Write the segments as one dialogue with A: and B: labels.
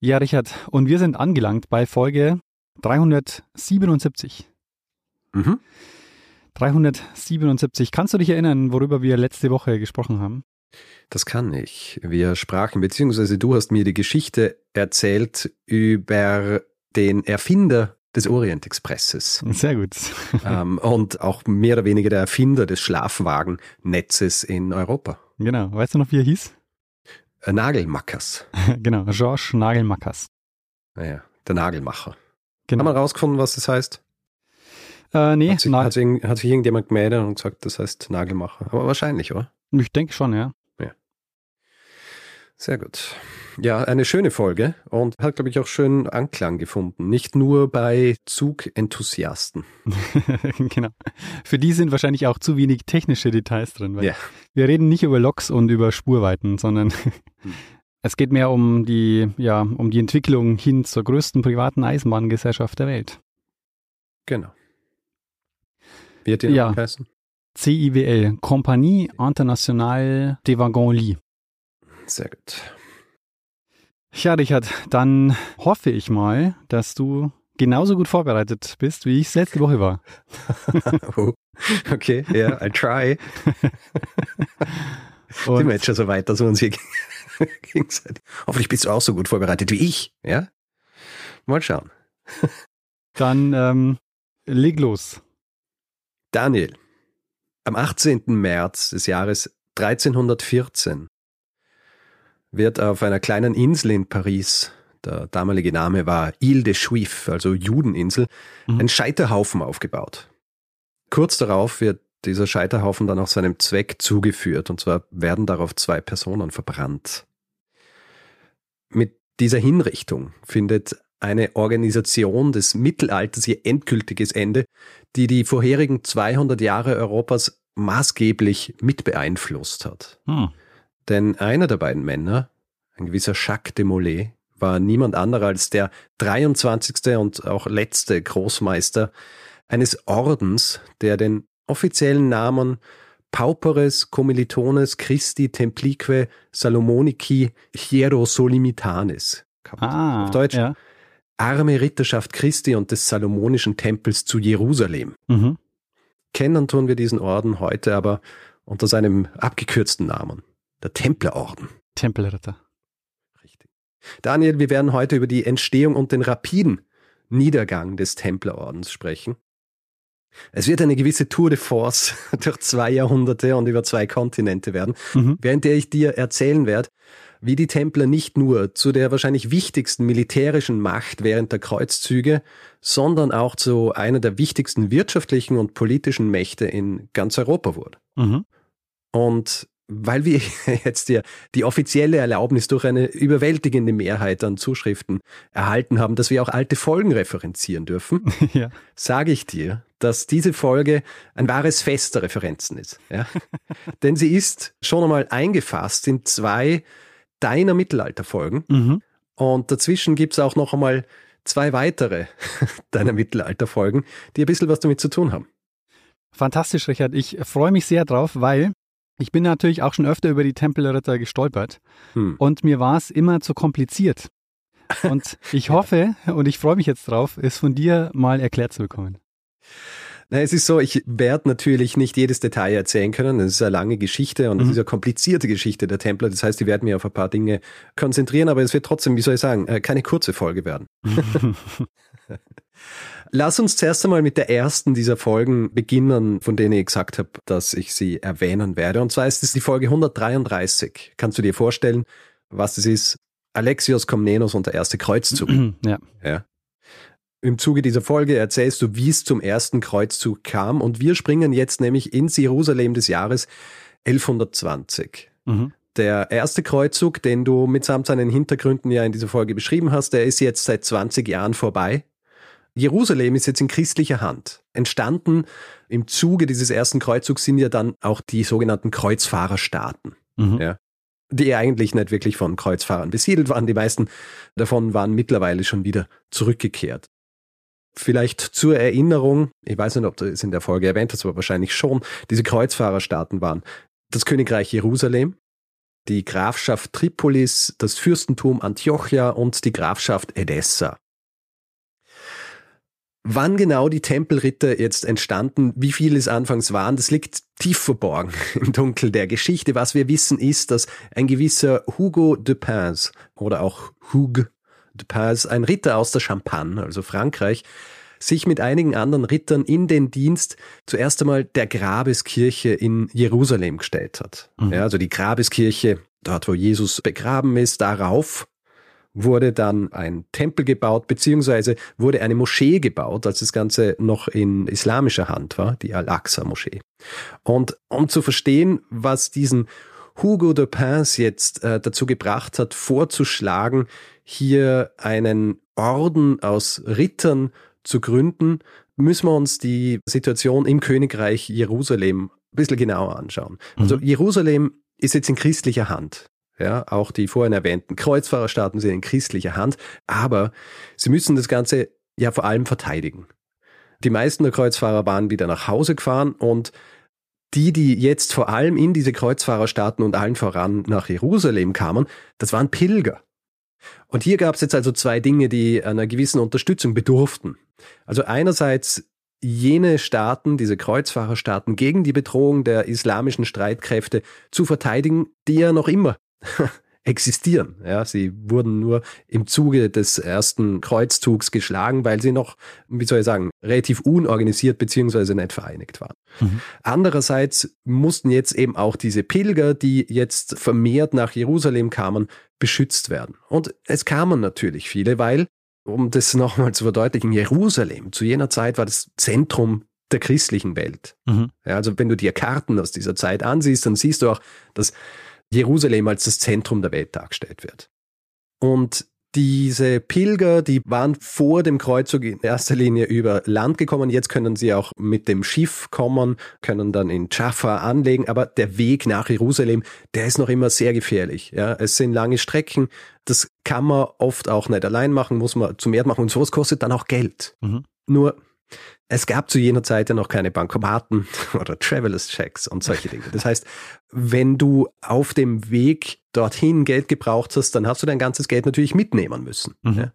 A: Ja, Richard, und wir sind angelangt bei Folge 377.
B: Mhm.
A: 377. Kannst du dich erinnern, worüber wir letzte Woche gesprochen haben?
B: Das kann ich. Wir sprachen, beziehungsweise du hast mir die Geschichte erzählt über den Erfinder des Orient-Expresses.
A: Sehr gut.
B: ähm, und auch mehr oder weniger der Erfinder des Schlafwagennetzes in Europa.
A: Genau. Weißt du noch, wie er hieß?
B: Äh, Nagelmackers.
A: genau, Georges Nagelmackers.
B: Naja, der Nagelmacher.
A: Genau.
B: Haben wir rausgefunden, was das heißt?
A: Äh, nee,
B: Hat sich, hat, sich, hat sich irgendjemand gemeldet und gesagt, das heißt Nagelmacher. Aber wahrscheinlich, oder?
A: ich denke schon, ja.
B: Sehr gut. Ja, eine schöne Folge und hat, glaube ich, auch schön Anklang gefunden. Nicht nur bei Zugenthusiasten.
A: genau. Für die sind wahrscheinlich auch zu wenig technische Details drin. Weil
B: Ja.
A: Wir reden nicht über Loks und über Spurweiten, sondern es geht mehr um die, ja, um die Entwicklung hin zur größten privaten Eisenbahngesellschaft der Welt.
B: Genau. Hat die
A: Ja.
B: noch geheißen?
A: CIWL, Compagnie Internationale des Wagons Lits.
B: Sehr gut.
A: Ja, Richard, dann hoffe ich mal, dass du genauso gut vorbereitet bist, wie ich es letzte Woche war.
B: Oh, okay, ja, I try. Sind wir
A: Und
B: jetzt schon so weit, dass wir uns hier gegenseitig. Hoffentlich bist du auch so gut vorbereitet wie ich, ja? Mal schauen.
A: dann ähm, leg los.
B: Daniel, am 18. März des Jahres 1314 wird auf einer kleinen Insel in Paris, der damalige Name war Ile de Juif, also Judeninsel,
A: Mhm.
B: ein Scheiterhaufen aufgebaut. Kurz darauf wird dieser Scheiterhaufen dann auch seinem Zweck zugeführt, und zwar werden darauf zwei Personen verbrannt. Mit dieser Hinrichtung findet eine Organisation des Mittelalters ihr endgültiges Ende, die die vorherigen 200 Jahre Europas maßgeblich mit beeinflusst hat.
A: Hm.
B: Denn einer der beiden Männer, ein gewisser Jacques de Molay, war niemand anderer als der 23. und auch letzte Großmeister eines Ordens, der den offiziellen Namen Pauperes Commilitones Christi Templique Salomonici Hierosolymitanis gehabt.
A: Ah,
B: Auf Deutsch
A: Ja.
B: Arme Ritterschaft Christi und des Salomonischen Tempels zu Jerusalem.
A: Mhm.
B: Kennen tun wir diesen Orden heute aber unter seinem abgekürzten Namen, der Templerorden.
A: Tempelritter.
B: Richtig. Daniel, wir werden heute über die Entstehung und den rapiden Niedergang des Templerordens sprechen. Es wird eine gewisse Tour de Force durch zwei Jahrhunderte und über zwei Kontinente werden,
A: Mhm.
B: während der ich dir erzählen werde, wie die Templer nicht nur zu der wahrscheinlich wichtigsten militärischen Macht während der Kreuzzüge, sondern auch zu einer der wichtigsten wirtschaftlichen und politischen Mächte in ganz Europa wurde.
A: Mhm.
B: Und weil wir jetzt ja die offizielle Erlaubnis durch eine überwältigende Mehrheit an Zuschriften erhalten haben, dass wir auch alte Folgen referenzieren dürfen,
A: ja.
B: sage ich dir, dass diese Folge ein wahres Fest der Referenzen ist. Ja? Denn sie ist schon einmal eingefasst in zwei deiner Mittelalterfolgen
A: Mhm.
B: und dazwischen gibt's auch noch einmal zwei weitere deiner Mittelalterfolgen, die ein bisschen was damit zu tun haben.
A: Fantastisch, Richard. Ich freue mich sehr drauf, weil ich bin natürlich auch schon öfter über die Tempelritter gestolpert
B: Hm.
A: und mir war es immer zu kompliziert. Und ich hoffe und ich freue mich jetzt drauf, es von dir mal erklärt zu bekommen.
B: Na, es ist so, ich werde natürlich nicht jedes Detail erzählen können. Es ist eine lange Geschichte und es
A: Mhm.
B: ist eine komplizierte Geschichte der Templer. Das heißt, ich werde mich auf ein paar Dinge konzentrieren, aber es wird trotzdem, wie soll ich sagen, äh, keine kurze Folge werden. Lass uns zuerst einmal mit der ersten dieser Folgen beginnen, von denen ich gesagt habe, dass ich sie erwähnen werde. Und zwar ist es die Folge 133. Kannst du dir vorstellen, was es ist? Alexios Komnenos und der erste Kreuzzug.
A: ja.
B: Ja. Im Zuge dieser Folge erzählst du, wie es zum ersten Kreuzzug kam und wir springen jetzt nämlich ins Jerusalem des Jahres 1120.
A: Mhm.
B: Der erste Kreuzzug, den du mitsamt seinen Hintergründen ja in dieser Folge beschrieben hast, der ist jetzt seit 20 Jahren vorbei. Jerusalem ist jetzt in christlicher Hand. Entstanden im Zuge dieses ersten Kreuzzugs sind ja dann auch die sogenannten Kreuzfahrerstaaten. Mhm. Ja, die eigentlich nicht wirklich von Kreuzfahrern besiedelt waren. Die meisten davon waren mittlerweile schon wieder zurückgekehrt. Vielleicht zur Erinnerung, ich weiß nicht, ob du es in der Folge erwähnt hast, aber wahrscheinlich schon, diese Kreuzfahrerstaaten waren das Königreich Jerusalem, die Grafschaft Tripolis, das Fürstentum Antiochia und die Grafschaft Edessa. Wann genau die Tempelritter jetzt entstanden, wie viele es anfangs waren, das liegt tief verborgen im Dunkel der Geschichte. Was wir wissen ist, dass ein gewisser Hugo de Pins oder auch Hugues de Pins, ein Ritter aus der Champagne, also Frankreich, sich mit einigen anderen Rittern in den Dienst zuerst einmal der Grabeskirche in Jerusalem gestellt hat. Mhm. Ja, also die Grabeskirche, dort wo Jesus begraben ist, darauf wurde dann ein Tempel gebaut, beziehungsweise wurde eine Moschee gebaut, als das Ganze noch in islamischer Hand war, die Al-Aqsa-Moschee. Und um zu verstehen, was diesen Hugo de Pins jetzt äh, dazu gebracht hat, vorzuschlagen, hier einen Orden aus Rittern zu gründen, müssen wir uns die Situation im Königreich Jerusalem ein bisschen genauer anschauen. Also mhm. Jerusalem ist jetzt in christlicher Hand. Ja, auch die vorhin erwähnten Kreuzfahrerstaaten sind in christlicher Hand, aber sie müssen das Ganze ja vor allem verteidigen. Die meisten der Kreuzfahrer waren wieder nach Hause gefahren und die, die jetzt vor allem in diese Kreuzfahrerstaaten und allen voran nach Jerusalem kamen, das waren Pilger. Und hier gab es jetzt also zwei Dinge, die einer gewissen Unterstützung bedurften. Also einerseits jene Staaten, diese Kreuzfahrerstaaten gegen die Bedrohung der islamischen Streitkräfte zu verteidigen, die ja noch immer existieren. Ja, sie wurden nur im Zuge des ersten Kreuzzugs geschlagen, weil sie noch, wie soll ich sagen, relativ unorganisiert beziehungsweise nicht vereinigt waren. Mhm. Andererseits mussten jetzt eben auch diese Pilger, die jetzt vermehrt nach Jerusalem kamen, beschützt werden. Und es kamen natürlich viele, weil, um das nochmal zu verdeutlichen, Jerusalem zu jener Zeit war das Zentrum der christlichen Welt. Mhm. Ja, also wenn du dir Karten aus dieser Zeit ansiehst, dann siehst du auch, dass Jerusalem als das Zentrum der Welt dargestellt wird. Und diese Pilger, die waren vor dem Kreuzzug in erster Linie über Land gekommen. Jetzt können sie auch mit dem Schiff kommen, können dann in Jaffa anlegen. Aber der Weg nach Jerusalem, der ist noch immer sehr gefährlich. Ja, es sind lange Strecken. Das kann man oft auch nicht allein machen, muss man zu mehr machen. Und sowas kostet dann auch Geld. Mhm. Nur es gab zu jener Zeit ja noch keine Bankomaten oder Travelers Checks und solche Dinge. Das heißt, wenn du auf dem Weg dorthin Geld gebraucht hast, dann hast du dein ganzes Geld natürlich mitnehmen müssen. Mhm. Ja?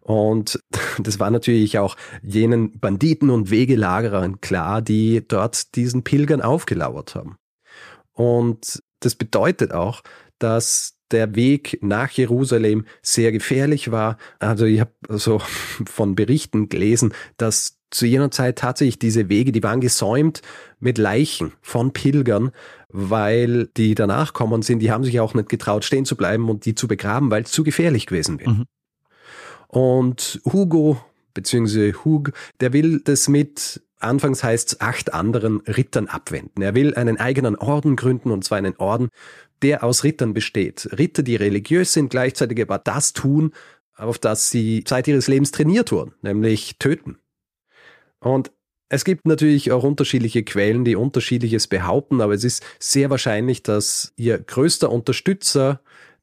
B: Und das war natürlich auch jenen Banditen und Wegelagerern klar, die dort diesen Pilgern aufgelauert haben. Und das bedeutet auch, dass der Weg nach Jerusalem sehr gefährlich war. Also ich habe so von Berichten gelesen, dass zu jener Zeit tatsächlich diese Wege, die waren gesäumt mit Leichen von Pilgern, weil die danach kommen sind, die haben sich auch nicht getraut, stehen zu bleiben und die zu begraben, weil es zu gefährlich gewesen wäre. Mhm. Und Hugo, beziehungsweise Hug, der will das mit, anfangs heißt es, acht anderen Rittern abwenden. Er will einen eigenen Orden gründen, und zwar einen Orden, der aus Rittern besteht. Ritter, die religiös sind, gleichzeitig aber das tun, auf das sie Zeit ihres Lebens trainiert wurden, nämlich töten. Und es gibt natürlich auch unterschiedliche Quellen, die unterschiedliches behaupten, aber es ist sehr wahrscheinlich, dass ihr größter Unterstützer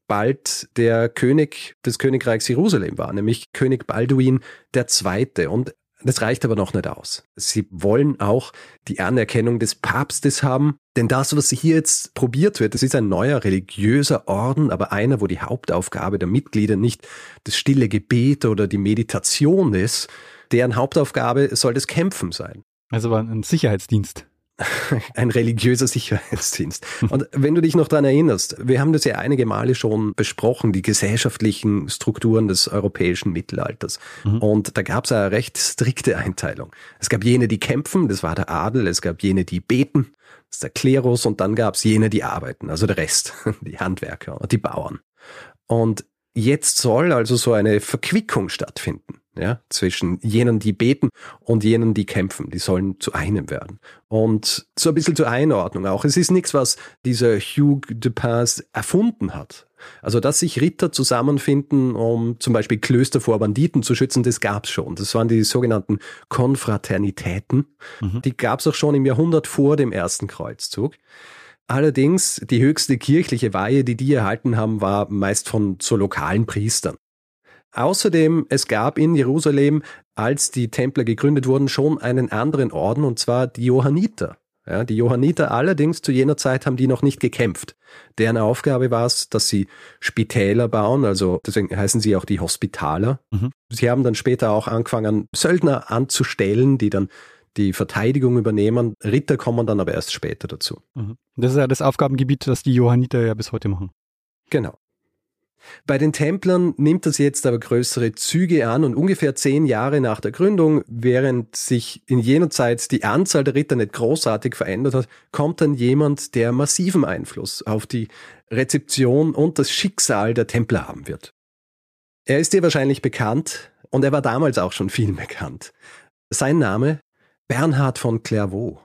B: bald der König des Königreichs Jerusalem war, nämlich König Balduin II. Und das reicht aber noch nicht aus. Sie wollen auch die Anerkennung des Papstes haben, denn das, was hier jetzt probiert wird, das ist ein neuer religiöser Orden, aber einer, wo die Hauptaufgabe der Mitglieder nicht das stille Gebet oder die Meditation ist, deren Hauptaufgabe soll das Kämpfen sein.
A: Also war ein Sicherheitsdienst.
B: ein religiöser Sicherheitsdienst. Und wenn du dich noch daran erinnerst, wir haben das ja einige Male schon besprochen, die gesellschaftlichen Strukturen des europäischen Mittelalters. Mhm. Und da gab es eine recht strikte Einteilung. Es gab jene, die kämpfen, das war der Adel, es gab jene, die beten, das ist der Klerus, und dann gab es jene, die arbeiten, also der Rest, die Handwerker und die Bauern. Und jetzt soll also so eine Verquickung stattfinden. Ja, zwischen jenen, die beten und jenen, die kämpfen. Die sollen zu einem werden. Und so ein bisschen zur Einordnung auch. Es ist nichts, was dieser Hugh de Paz erfunden hat. Also, dass sich Ritter zusammenfinden, um zum Beispiel Klöster vor Banditen zu schützen, das gab's schon. Das waren die sogenannten Konfraternitäten. Mhm. Die gab's auch schon im Jahrhundert vor dem ersten Kreuzzug. Allerdings, die höchste kirchliche Weihe, die die erhalten haben, war meist von so lokalen Priestern. Außerdem, es gab in Jerusalem, als die Templer gegründet wurden, schon einen anderen Orden, und zwar die Johanniter. Ja, die Johanniter allerdings zu jener Zeit haben die noch nicht gekämpft. Deren Aufgabe war es, dass sie Spitäler bauen, also deswegen heißen sie auch die Hospitaler. Mhm. Sie haben dann später auch angefangen, Söldner anzustellen, die dann die Verteidigung übernehmen. Ritter kommen dann aber erst später dazu.
A: Mhm. Das ist ja das Aufgabengebiet, das die Johanniter ja bis heute machen.
B: Genau. Bei den Templern nimmt das jetzt aber größere Züge an und ungefähr zehn Jahre nach der Gründung, während sich in jener Zeit die Anzahl der Ritter nicht großartig verändert hat, kommt dann jemand, der massiven Einfluss auf die Rezeption und das Schicksal der Templer haben wird. Er ist dir wahrscheinlich bekannt und er war damals auch schon viel bekannt. Sein Name Bernhard von Clairvaux.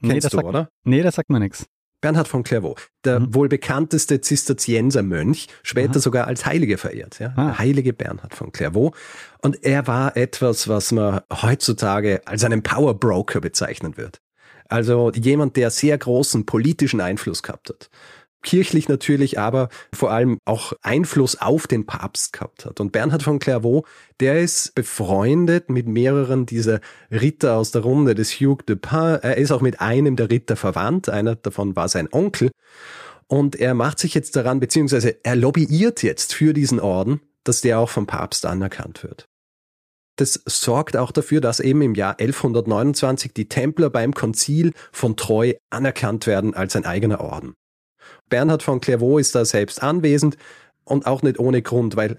A: Kennst nee, du, sagt, oder? Nee, das sagt mir nichts.
B: Bernhard von Clairvaux, der mhm. wohl bekannteste Zisterziensermönch, später Aha. sogar als Heilige verehrt, ja. Ah. Heilige Bernhard von Clairvaux. Und er war etwas, was man heutzutage als einen Powerbroker bezeichnen wird. Also jemand, der sehr großen politischen Einfluss gehabt hat kirchlich natürlich, aber vor allem auch Einfluss auf den Papst gehabt hat. Und Bernhard von Clairvaux, der ist befreundet mit mehreren dieser Ritter aus der Runde des Hugh de Pin. Er ist auch mit einem der Ritter verwandt. Einer davon war sein Onkel. Und er macht sich jetzt daran, beziehungsweise er lobbyiert jetzt für diesen Orden, dass der auch vom Papst anerkannt wird. Das sorgt auch dafür, dass eben im Jahr 1129 die Templer beim Konzil von Treu anerkannt werden als ein eigener Orden. Bernhard von Clairvaux ist da selbst anwesend und auch nicht ohne Grund, weil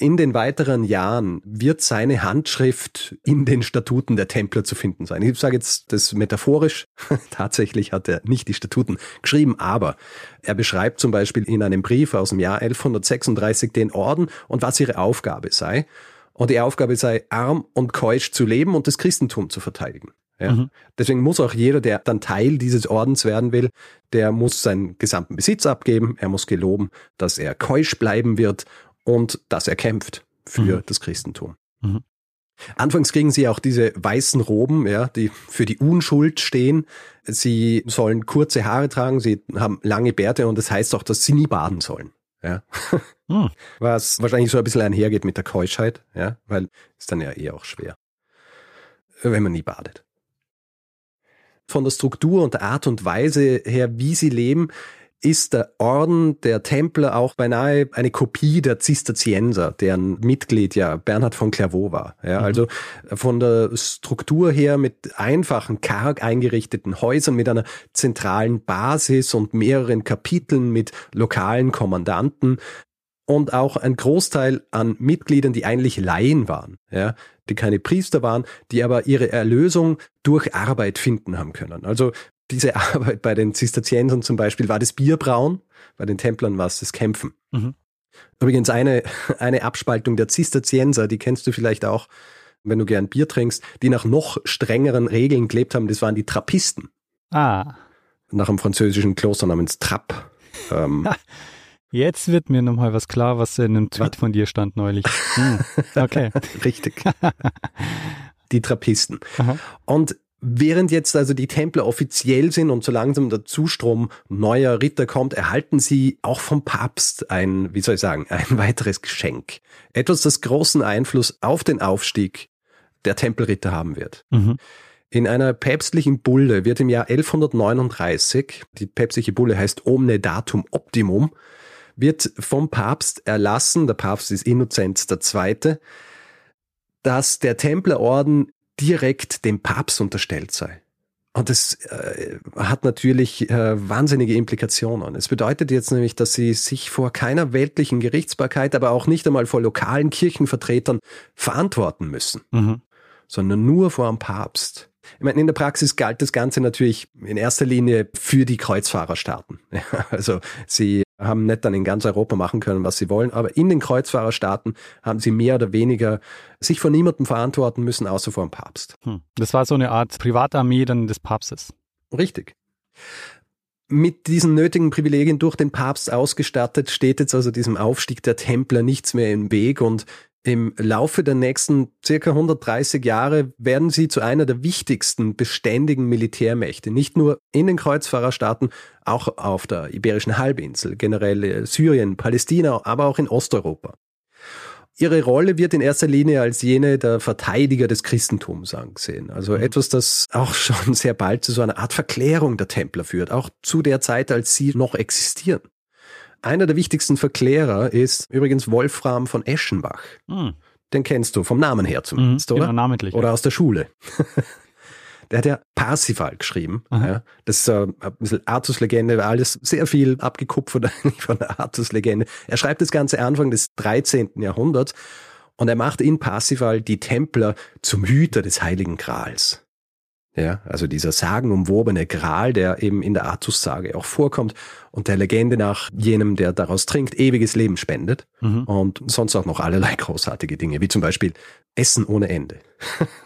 B: in den weiteren Jahren wird seine Handschrift in den Statuten der Templer zu finden sein. Ich sage jetzt das metaphorisch. Tatsächlich hat er nicht die Statuten geschrieben, aber er beschreibt zum Beispiel in einem Brief aus dem Jahr 1136 den Orden und was ihre Aufgabe sei. Und die Aufgabe sei, arm und keusch zu leben und das Christentum zu verteidigen. Ja. Mhm. Deswegen muss auch jeder, der dann Teil dieses Ordens werden will, der muss seinen gesamten Besitz abgeben, er muss geloben, dass er keusch bleiben wird und dass er kämpft für mhm. das Christentum. Mhm. Anfangs kriegen sie auch diese weißen Roben, ja, die für die Unschuld stehen. Sie sollen kurze Haare tragen, sie haben lange Bärte und das heißt auch, dass sie nie baden sollen. Ja. Mhm. Was wahrscheinlich so ein bisschen einhergeht mit der Keuschheit, ja, weil ist dann ja eher auch schwer, wenn man nie badet von der Struktur und der Art und Weise her, wie sie leben, ist der Orden der Templer auch beinahe eine Kopie der Zisterzienser, deren Mitglied ja Bernhard von Clairvaux war. Ja, mhm. Also von der Struktur her mit einfachen, karg eingerichteten Häusern, mit einer zentralen Basis und mehreren Kapiteln mit lokalen Kommandanten und auch ein Großteil an Mitgliedern, die eigentlich Laien waren, ja, die keine Priester waren, die aber ihre Erlösung durch Arbeit finden haben können. Also diese Arbeit bei den Zisterziensern zum Beispiel war das Bierbrauen, bei den Templern war es das Kämpfen. Mhm. Übrigens eine, eine Abspaltung der Zisterzienser, die kennst du vielleicht auch, wenn du gern Bier trinkst, die nach noch strengeren Regeln gelebt haben, das waren die Trappisten.
A: Ah.
B: Nach einem französischen Kloster namens Trapp. Ähm,
A: Jetzt wird mir nochmal was klar, was in einem Tweet was? von dir stand neulich. Hm. Okay.
B: Richtig. die Trappisten. Aha. Und Während jetzt also die Templer offiziell sind und so langsam der Zustrom neuer Ritter kommt, erhalten sie auch vom Papst ein, wie soll ich sagen, ein weiteres Geschenk. Etwas, das großen Einfluss auf den Aufstieg der Tempelritter haben wird. Mhm. In einer päpstlichen Bulle wird im Jahr 1139, die päpstliche Bulle heißt Omne Datum Optimum, wird vom Papst erlassen, der Papst ist Innozenz II., dass der Templerorden direkt dem Papst unterstellt sei. Und das äh, hat natürlich äh, wahnsinnige Implikationen. Es bedeutet jetzt nämlich, dass sie sich vor keiner weltlichen Gerichtsbarkeit, aber auch nicht einmal vor lokalen Kirchenvertretern verantworten müssen, mhm. sondern nur vor dem Papst. Ich meine, in der Praxis galt das Ganze natürlich in erster Linie für die Kreuzfahrerstaaten. also sie haben nicht dann in ganz Europa machen können, was sie wollen, aber in den Kreuzfahrerstaaten haben sie mehr oder weniger sich von niemandem verantworten müssen, außer vor dem Papst. Hm.
A: Das war so eine Art Privatarmee dann des Papstes.
B: Richtig. Mit diesen nötigen Privilegien durch den Papst ausgestattet, steht jetzt also diesem Aufstieg der Templer nichts mehr im Weg und im Laufe der nächsten circa 130 Jahre werden sie zu einer der wichtigsten beständigen Militärmächte, nicht nur in den Kreuzfahrerstaaten, auch auf der Iberischen Halbinsel, generell Syrien, Palästina, aber auch in Osteuropa. Ihre Rolle wird in erster Linie als jene der Verteidiger des Christentums angesehen. Also mhm. etwas, das auch schon sehr bald zu so einer Art Verklärung der Templer führt, auch zu der Zeit, als sie noch existieren. Einer der wichtigsten Verklärer ist übrigens Wolfram von Eschenbach. Hm. Den kennst du vom Namen her zumindest,
A: mhm,
B: oder?
A: Genau, namentlich.
B: Oder aus der Schule. Der hat ja Parsifal geschrieben. Ja. Das ist äh, ein bisschen Artus-Legende, alles sehr viel abgekupfert eigentlich von der Artus-Legende. Er schreibt das Ganze Anfang des 13. Jahrhunderts und er macht in Parsifal die Templer zum Hüter des Heiligen Grals. Ja, also dieser sagenumwobene Gral, der eben in der Artus-Sage auch vorkommt und der Legende nach jenem, der daraus trinkt, ewiges Leben spendet mhm. und sonst auch noch allerlei großartige Dinge, wie zum Beispiel Essen ohne Ende.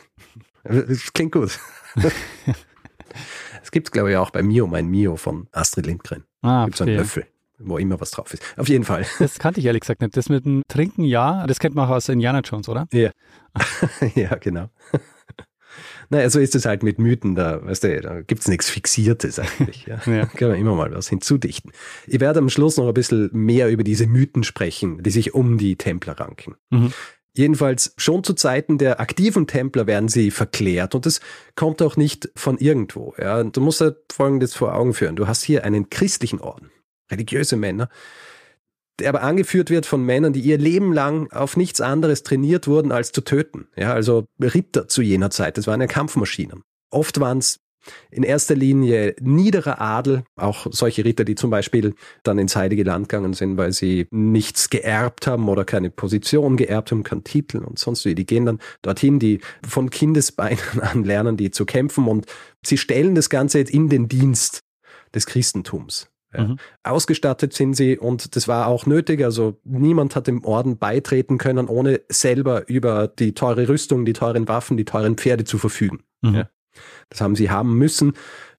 B: das klingt gut. Es gibt glaube ich, auch bei Mio, mein Mio von Astrid Lindgren. Ah, gibt so einen Löffel wo immer was drauf ist. Auf jeden Fall.
A: Das kannte ich ehrlich gesagt nicht. Das mit dem Trinken, ja, das kennt man auch aus Indiana Jones, oder?
B: Ja. ja, genau. Naja, so ist es halt mit Mythen, da, weißt du, da gibt's nichts Fixiertes eigentlich. Ja. ja. Kann man immer mal was hinzudichten. Ich werde am Schluss noch ein bisschen mehr über diese Mythen sprechen, die sich um die Templer ranken. Mhm. Jedenfalls schon zu Zeiten der aktiven Templer werden sie verklärt und es kommt auch nicht von irgendwo. Ja. Du musst halt Folgendes vor Augen führen. Du hast hier einen christlichen Orden, religiöse Männer, der aber angeführt wird von Männern, die ihr Leben lang auf nichts anderes trainiert wurden, als zu töten. Ja, also Ritter zu jener Zeit, das waren ja Kampfmaschinen. Oft waren es in erster Linie niederer Adel, auch solche Ritter, die zum Beispiel dann ins Heilige Land gegangen sind, weil sie nichts geerbt haben oder keine Position geerbt haben, keinen Titel und sonst wie. Die gehen dann dorthin, die von Kindesbeinen an lernen, die zu kämpfen und sie stellen das Ganze jetzt in den Dienst des Christentums. Ja. Mhm. Ausgestattet sind sie und das war auch nötig. Also niemand hat dem Orden beitreten können, ohne selber über die teure Rüstung, die teuren Waffen, die teuren Pferde zu verfügen. Mhm. Ja. Das haben sie haben müssen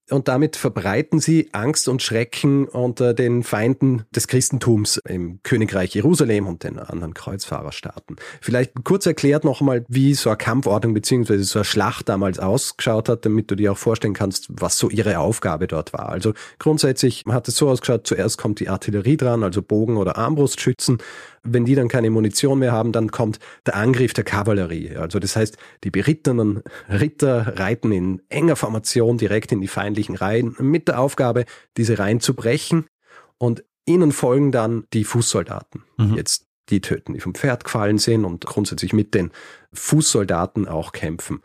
B: und damit verbreiten sie Angst und Schrecken unter den Feinden des Christentums im Königreich Jerusalem und den anderen Kreuzfahrerstaaten. Vielleicht kurz erklärt nochmal, wie so eine Kampfordnung beziehungsweise so eine Schlacht damals ausgeschaut hat, damit du dir auch vorstellen kannst, was so ihre Aufgabe dort war. Also grundsätzlich hat es so ausgeschaut, zuerst kommt die Artillerie dran, also Bogen oder Armbrustschützen wenn die dann keine Munition mehr haben, dann kommt der Angriff der Kavallerie. Also das heißt, die berittenen Ritter reiten in enger Formation direkt in die feindlichen Reihen mit der Aufgabe, diese Reihen zu brechen und ihnen folgen dann die Fußsoldaten. Mhm. Jetzt die töten, die vom Pferd gefallen sind und grundsätzlich mit den Fußsoldaten auch kämpfen.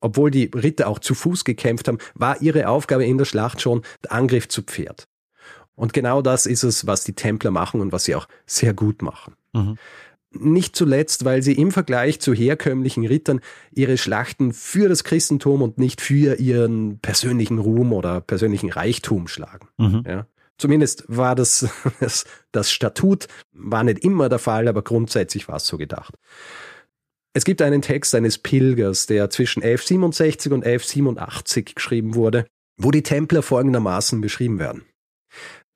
B: Obwohl die Ritter auch zu Fuß gekämpft haben, war ihre Aufgabe in der Schlacht schon der Angriff zu Pferd. Und genau das ist es, was die Templer machen und was sie auch sehr gut machen. Mhm. Nicht zuletzt, weil sie im Vergleich zu herkömmlichen Rittern ihre Schlachten für das Christentum und nicht für ihren persönlichen Ruhm oder persönlichen Reichtum schlagen. Mhm. Ja. Zumindest war das, das, das Statut, war nicht immer der Fall, aber grundsätzlich war es so gedacht. Es gibt einen Text eines Pilgers, der zwischen 1167 und 1187 geschrieben wurde, wo die Templer folgendermaßen beschrieben werden.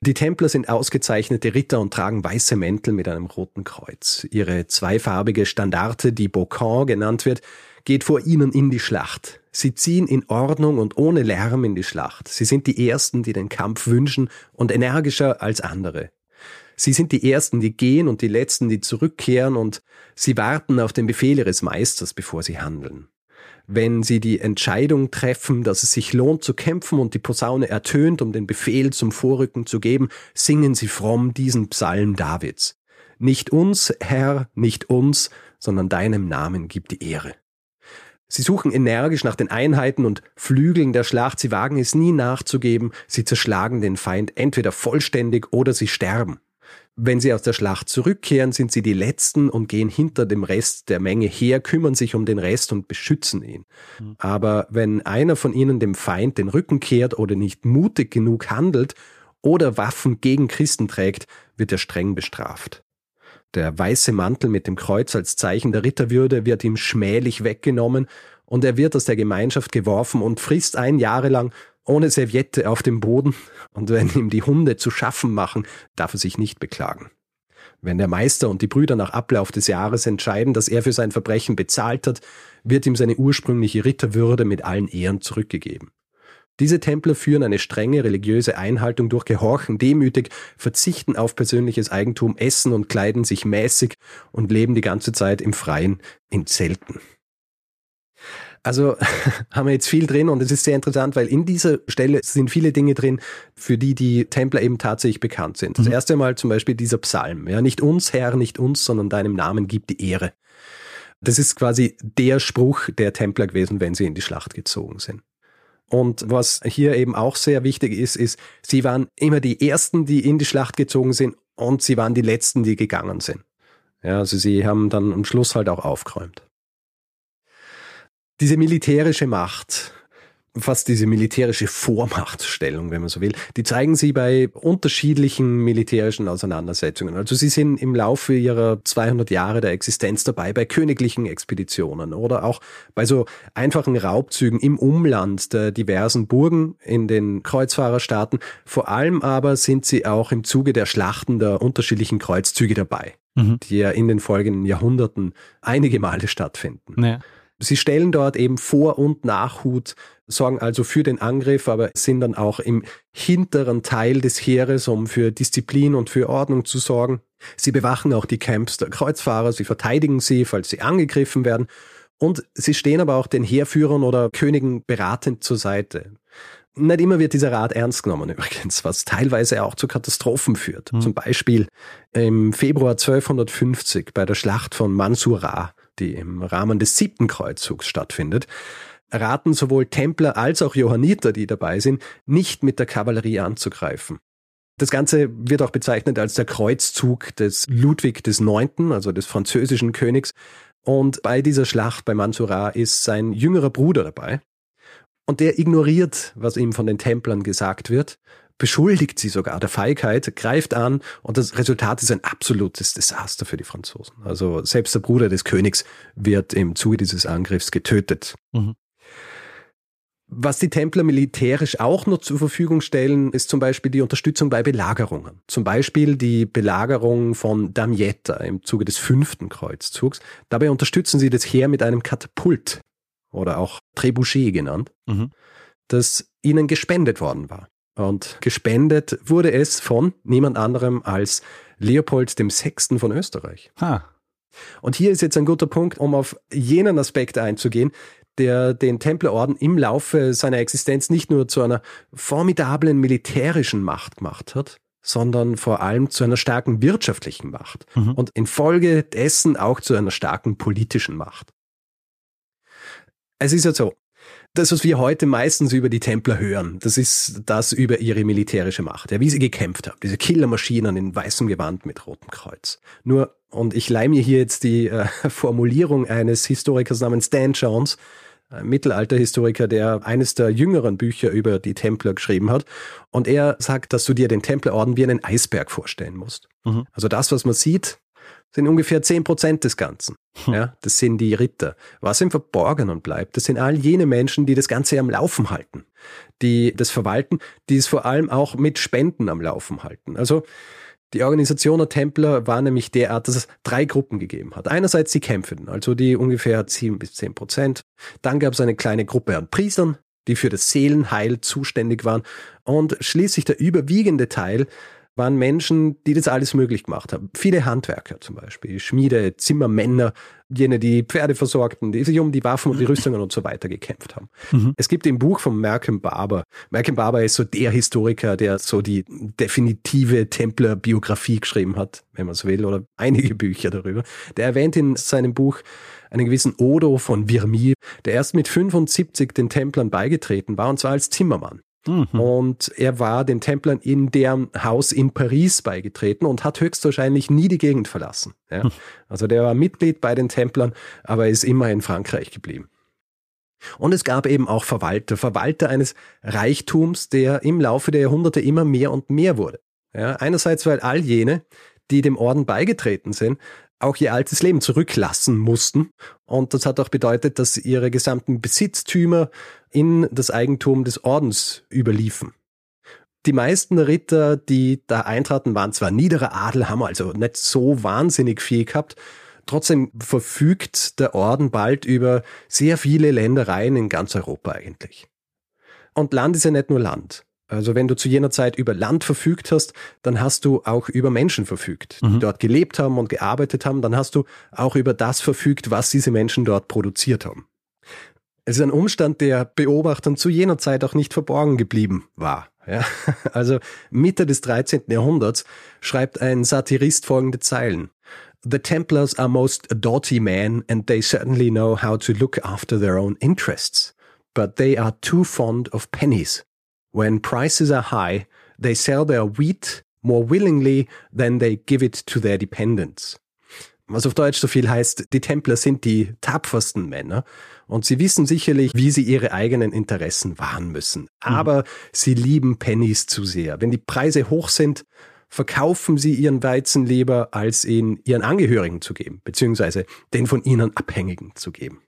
B: Die Templer sind ausgezeichnete Ritter und tragen weiße Mäntel mit einem roten Kreuz. Ihre zweifarbige Standarte, die Bocan genannt wird, geht vor ihnen in die Schlacht. Sie ziehen in Ordnung und ohne Lärm in die Schlacht. Sie sind die Ersten, die den Kampf wünschen und energischer als andere. Sie sind die Ersten, die gehen und die Letzten, die zurückkehren und sie warten auf den Befehl ihres Meisters, bevor sie handeln wenn sie die Entscheidung treffen, dass es sich lohnt zu kämpfen und die Posaune ertönt, um den Befehl zum Vorrücken zu geben, singen sie fromm diesen Psalm Davids. Nicht uns, Herr, nicht uns, sondern deinem Namen gibt die Ehre. Sie suchen energisch nach den Einheiten und Flügeln der Schlacht, sie wagen es nie nachzugeben, sie zerschlagen den Feind entweder vollständig oder sie sterben. Wenn sie aus der Schlacht zurückkehren, sind sie die Letzten und gehen hinter dem Rest der Menge her, kümmern sich um den Rest und beschützen ihn. Mhm. Aber wenn einer von ihnen dem Feind den Rücken kehrt oder nicht mutig genug handelt oder Waffen gegen Christen trägt, wird er streng bestraft. Der weiße Mantel mit dem Kreuz als Zeichen der Ritterwürde wird ihm schmählich weggenommen und er wird aus der Gemeinschaft geworfen und frisst ein Jahre lang ohne Serviette auf dem Boden und wenn ihm die Hunde zu schaffen machen, darf er sich nicht beklagen. Wenn der Meister und die Brüder nach Ablauf des Jahres entscheiden, dass er für sein Verbrechen bezahlt hat, wird ihm seine ursprüngliche Ritterwürde mit allen Ehren zurückgegeben. Diese Templer führen eine strenge religiöse Einhaltung durch Gehorchen demütig, verzichten auf persönliches Eigentum, essen und kleiden sich mäßig und leben die ganze Zeit im Freien in Zelten. Also haben wir jetzt viel drin und es ist sehr interessant, weil in dieser Stelle sind viele Dinge drin, für die die Templer eben tatsächlich bekannt sind. Das mhm. erste Mal zum Beispiel dieser Psalm. Ja, nicht uns, Herr, nicht uns, sondern deinem Namen gibt die Ehre. Das ist quasi der Spruch der Templer gewesen, wenn sie in die Schlacht gezogen sind. Und was hier eben auch sehr wichtig ist, ist, sie waren immer die Ersten, die in die Schlacht gezogen sind und sie waren die Letzten, die gegangen sind. Ja, also sie haben dann am Schluss halt auch aufgeräumt diese militärische Macht, fast diese militärische Vormachtstellung, wenn man so will, die zeigen sie bei unterschiedlichen militärischen Auseinandersetzungen. Also sie sind im Laufe ihrer 200 Jahre der Existenz dabei bei königlichen Expeditionen oder auch bei so einfachen Raubzügen im Umland der diversen Burgen in den Kreuzfahrerstaaten. Vor allem aber sind sie auch im Zuge der Schlachten der unterschiedlichen Kreuzzüge dabei, mhm. die ja in den folgenden Jahrhunderten einige Male stattfinden. Ja. Sie stellen dort eben Vor- und Nachhut, sorgen also für den Angriff, aber sind dann auch im hinteren Teil des Heeres, um für Disziplin und für Ordnung zu sorgen. Sie bewachen auch die Camps der Kreuzfahrer, sie verteidigen sie, falls sie angegriffen werden. Und sie stehen aber auch den Heerführern oder Königen beratend zur Seite. Nicht immer wird dieser Rat ernst genommen übrigens, was teilweise auch zu Katastrophen führt. Mhm. Zum Beispiel im Februar 1250 bei der Schlacht von Mansurah die im Rahmen des siebten Kreuzzugs stattfindet, raten sowohl Templer als auch Johanniter, die dabei sind, nicht mit der Kavallerie anzugreifen. Das Ganze wird auch bezeichnet als der Kreuzzug des Ludwig des Neunten, also des französischen Königs. Und bei dieser Schlacht bei Mansoura ist sein jüngerer Bruder dabei. Und der ignoriert, was ihm von den Templern gesagt wird, beschuldigt sie sogar der Feigheit, greift an und das Resultat ist ein absolutes Desaster für die Franzosen. Also selbst der Bruder des Königs wird im Zuge dieses Angriffs getötet. Mhm. Was die Templer militärisch auch noch zur Verfügung stellen, ist zum Beispiel die Unterstützung bei Belagerungen. Zum Beispiel die Belagerung von Damietta im Zuge des fünften Kreuzzugs. Dabei unterstützen sie das Heer mit einem Katapult oder auch Trebuchet genannt, mhm. das ihnen gespendet worden war. Und gespendet wurde es von niemand anderem als Leopold VI. von Österreich. Ha. Und hier ist jetzt ein guter Punkt, um auf jenen Aspekt einzugehen, der den Templerorden im Laufe seiner Existenz nicht nur zu einer formidablen militärischen Macht gemacht hat, sondern vor allem zu einer starken wirtschaftlichen Macht mhm. und infolgedessen auch zu einer starken politischen Macht. Es ist ja so, das, was wir heute meistens über die Templer hören, das ist das über ihre militärische Macht, ja, wie sie gekämpft haben, diese Killermaschinen in weißem Gewand mit rotem Kreuz. Nur, und ich leih mir hier jetzt die äh, Formulierung eines Historikers namens Dan Jones, ein Mittelalterhistoriker, der eines der jüngeren Bücher über die Templer geschrieben hat. Und er sagt, dass du dir den Templerorden wie einen Eisberg vorstellen musst. Mhm. Also das, was man sieht, sind ungefähr zehn Prozent des Ganzen. Hm. Ja, das sind die Ritter. Was im Verborgenen bleibt, das sind all jene Menschen, die das Ganze am Laufen halten, die das verwalten, die es vor allem auch mit Spenden am Laufen halten. Also die Organisation der Templer war nämlich derart, dass es drei Gruppen gegeben hat. Einerseits die Kämpfenden, also die ungefähr sieben bis zehn Prozent. Dann gab es eine kleine Gruppe an Priestern, die für das Seelenheil zuständig waren. Und schließlich der überwiegende Teil waren Menschen, die das alles möglich gemacht haben. Viele Handwerker zum Beispiel, Schmiede, Zimmermänner, jene, die Pferde versorgten, die sich um die Waffen und die Rüstungen und so weiter gekämpft haben. Mhm. Es gibt im Buch von Malcolm Barber, Malcolm Barber ist so der Historiker, der so die definitive Templerbiografie geschrieben hat, wenn man so will, oder einige Bücher darüber. Der erwähnt in seinem Buch einen gewissen Odo von Virmi, der erst mit 75 den Templern beigetreten war, und zwar als Zimmermann. Mhm. Und er war den Templern in deren Haus in Paris beigetreten und hat höchstwahrscheinlich nie die Gegend verlassen. Ja? Mhm. Also der war Mitglied bei den Templern, aber ist immer in Frankreich geblieben. Und es gab eben auch Verwalter, Verwalter eines Reichtums, der im Laufe der Jahrhunderte immer mehr und mehr wurde. Ja, einerseits, weil all jene, die dem Orden beigetreten sind, auch ihr altes Leben zurücklassen mussten. Und das hat auch bedeutet, dass ihre gesamten Besitztümer in das Eigentum des Ordens überliefen. Die meisten Ritter, die da eintraten, waren zwar niederer Adel, haben also nicht so wahnsinnig viel gehabt. Trotzdem verfügt der Orden bald über sehr viele Ländereien in ganz Europa eigentlich. Und Land ist ja nicht nur Land. Also wenn du zu jener Zeit über Land verfügt hast, dann hast du auch über Menschen verfügt, die mhm. dort gelebt haben und gearbeitet haben. Dann hast du auch über das verfügt, was diese Menschen dort produziert haben. Es ist ein Umstand, der Beobachtern zu jener Zeit auch nicht verborgen geblieben war. Ja, also Mitte des 13. Jahrhunderts schreibt ein Satirist folgende Zeilen. The Templars are most doughty men and they certainly know how to look after their own interests. But they are too fond of pennies. When prices are high, they sell their wheat more willingly than they give it to their dependents. Was auf Deutsch so viel heißt, die Templer sind die tapfersten Männer und sie wissen sicherlich, wie sie ihre eigenen Interessen wahren müssen. Mhm. Aber mhm. sie lieben Pennies zu sehr. Wenn die Preise hoch sind, verkaufen sie ihren Weizen lieber, als ihn ihren Angehörigen zu geben, beziehungsweise den von ihnen Abhängigen zu geben.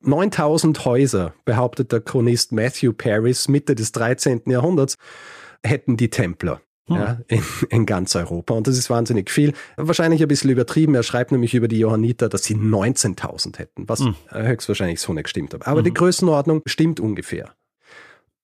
B: 9000 Häuser, behauptet der Chronist Matthew Paris Mitte des 13. Jahrhunderts, hätten die Templer. Hm. Ja, in, in, ganz Europa. Und das ist wahnsinnig viel. Wahrscheinlich ein bisschen übertrieben. Er schreibt nämlich über die Johanniter, dass sie 19.000 hätten, was hm. höchstwahrscheinlich so nicht gestimmt hat. Aber mhm. die Größenordnung stimmt ungefähr.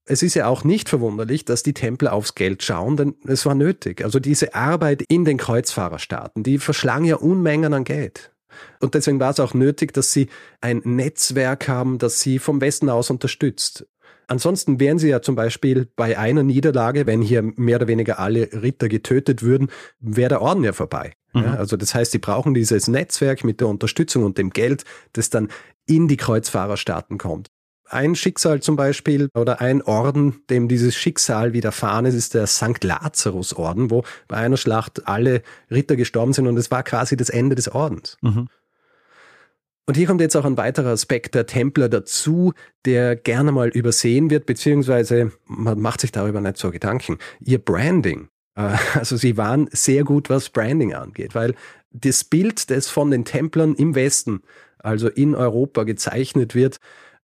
B: Es ist ja auch nicht verwunderlich, dass die Templer aufs Geld schauen, denn es war nötig. Also diese Arbeit in den Kreuzfahrerstaaten, die verschlang ja Unmengen an Geld. Und deswegen war es auch nötig, dass sie ein Netzwerk haben, das sie vom Westen aus unterstützt. Ansonsten wären sie ja zum Beispiel bei einer Niederlage, wenn hier mehr oder weniger alle Ritter getötet würden, wäre der Orden ja vorbei. Mhm. Ja, also das heißt, sie brauchen dieses Netzwerk mit der Unterstützung und dem Geld, das dann in die Kreuzfahrerstaaten kommt. Ein Schicksal zum Beispiel oder ein Orden, dem dieses Schicksal widerfahren ist, ist der St. Lazarus Orden, wo bei einer Schlacht alle Ritter gestorben sind und es war quasi das Ende des Ordens. Mhm. Und hier kommt jetzt auch ein weiterer Aspekt der Templer dazu, der gerne mal übersehen wird, beziehungsweise man macht sich darüber nicht so Gedanken. Ihr Branding, äh, also sie waren sehr gut, was Branding angeht, weil das Bild, das von den Templern im Westen, also in Europa gezeichnet wird,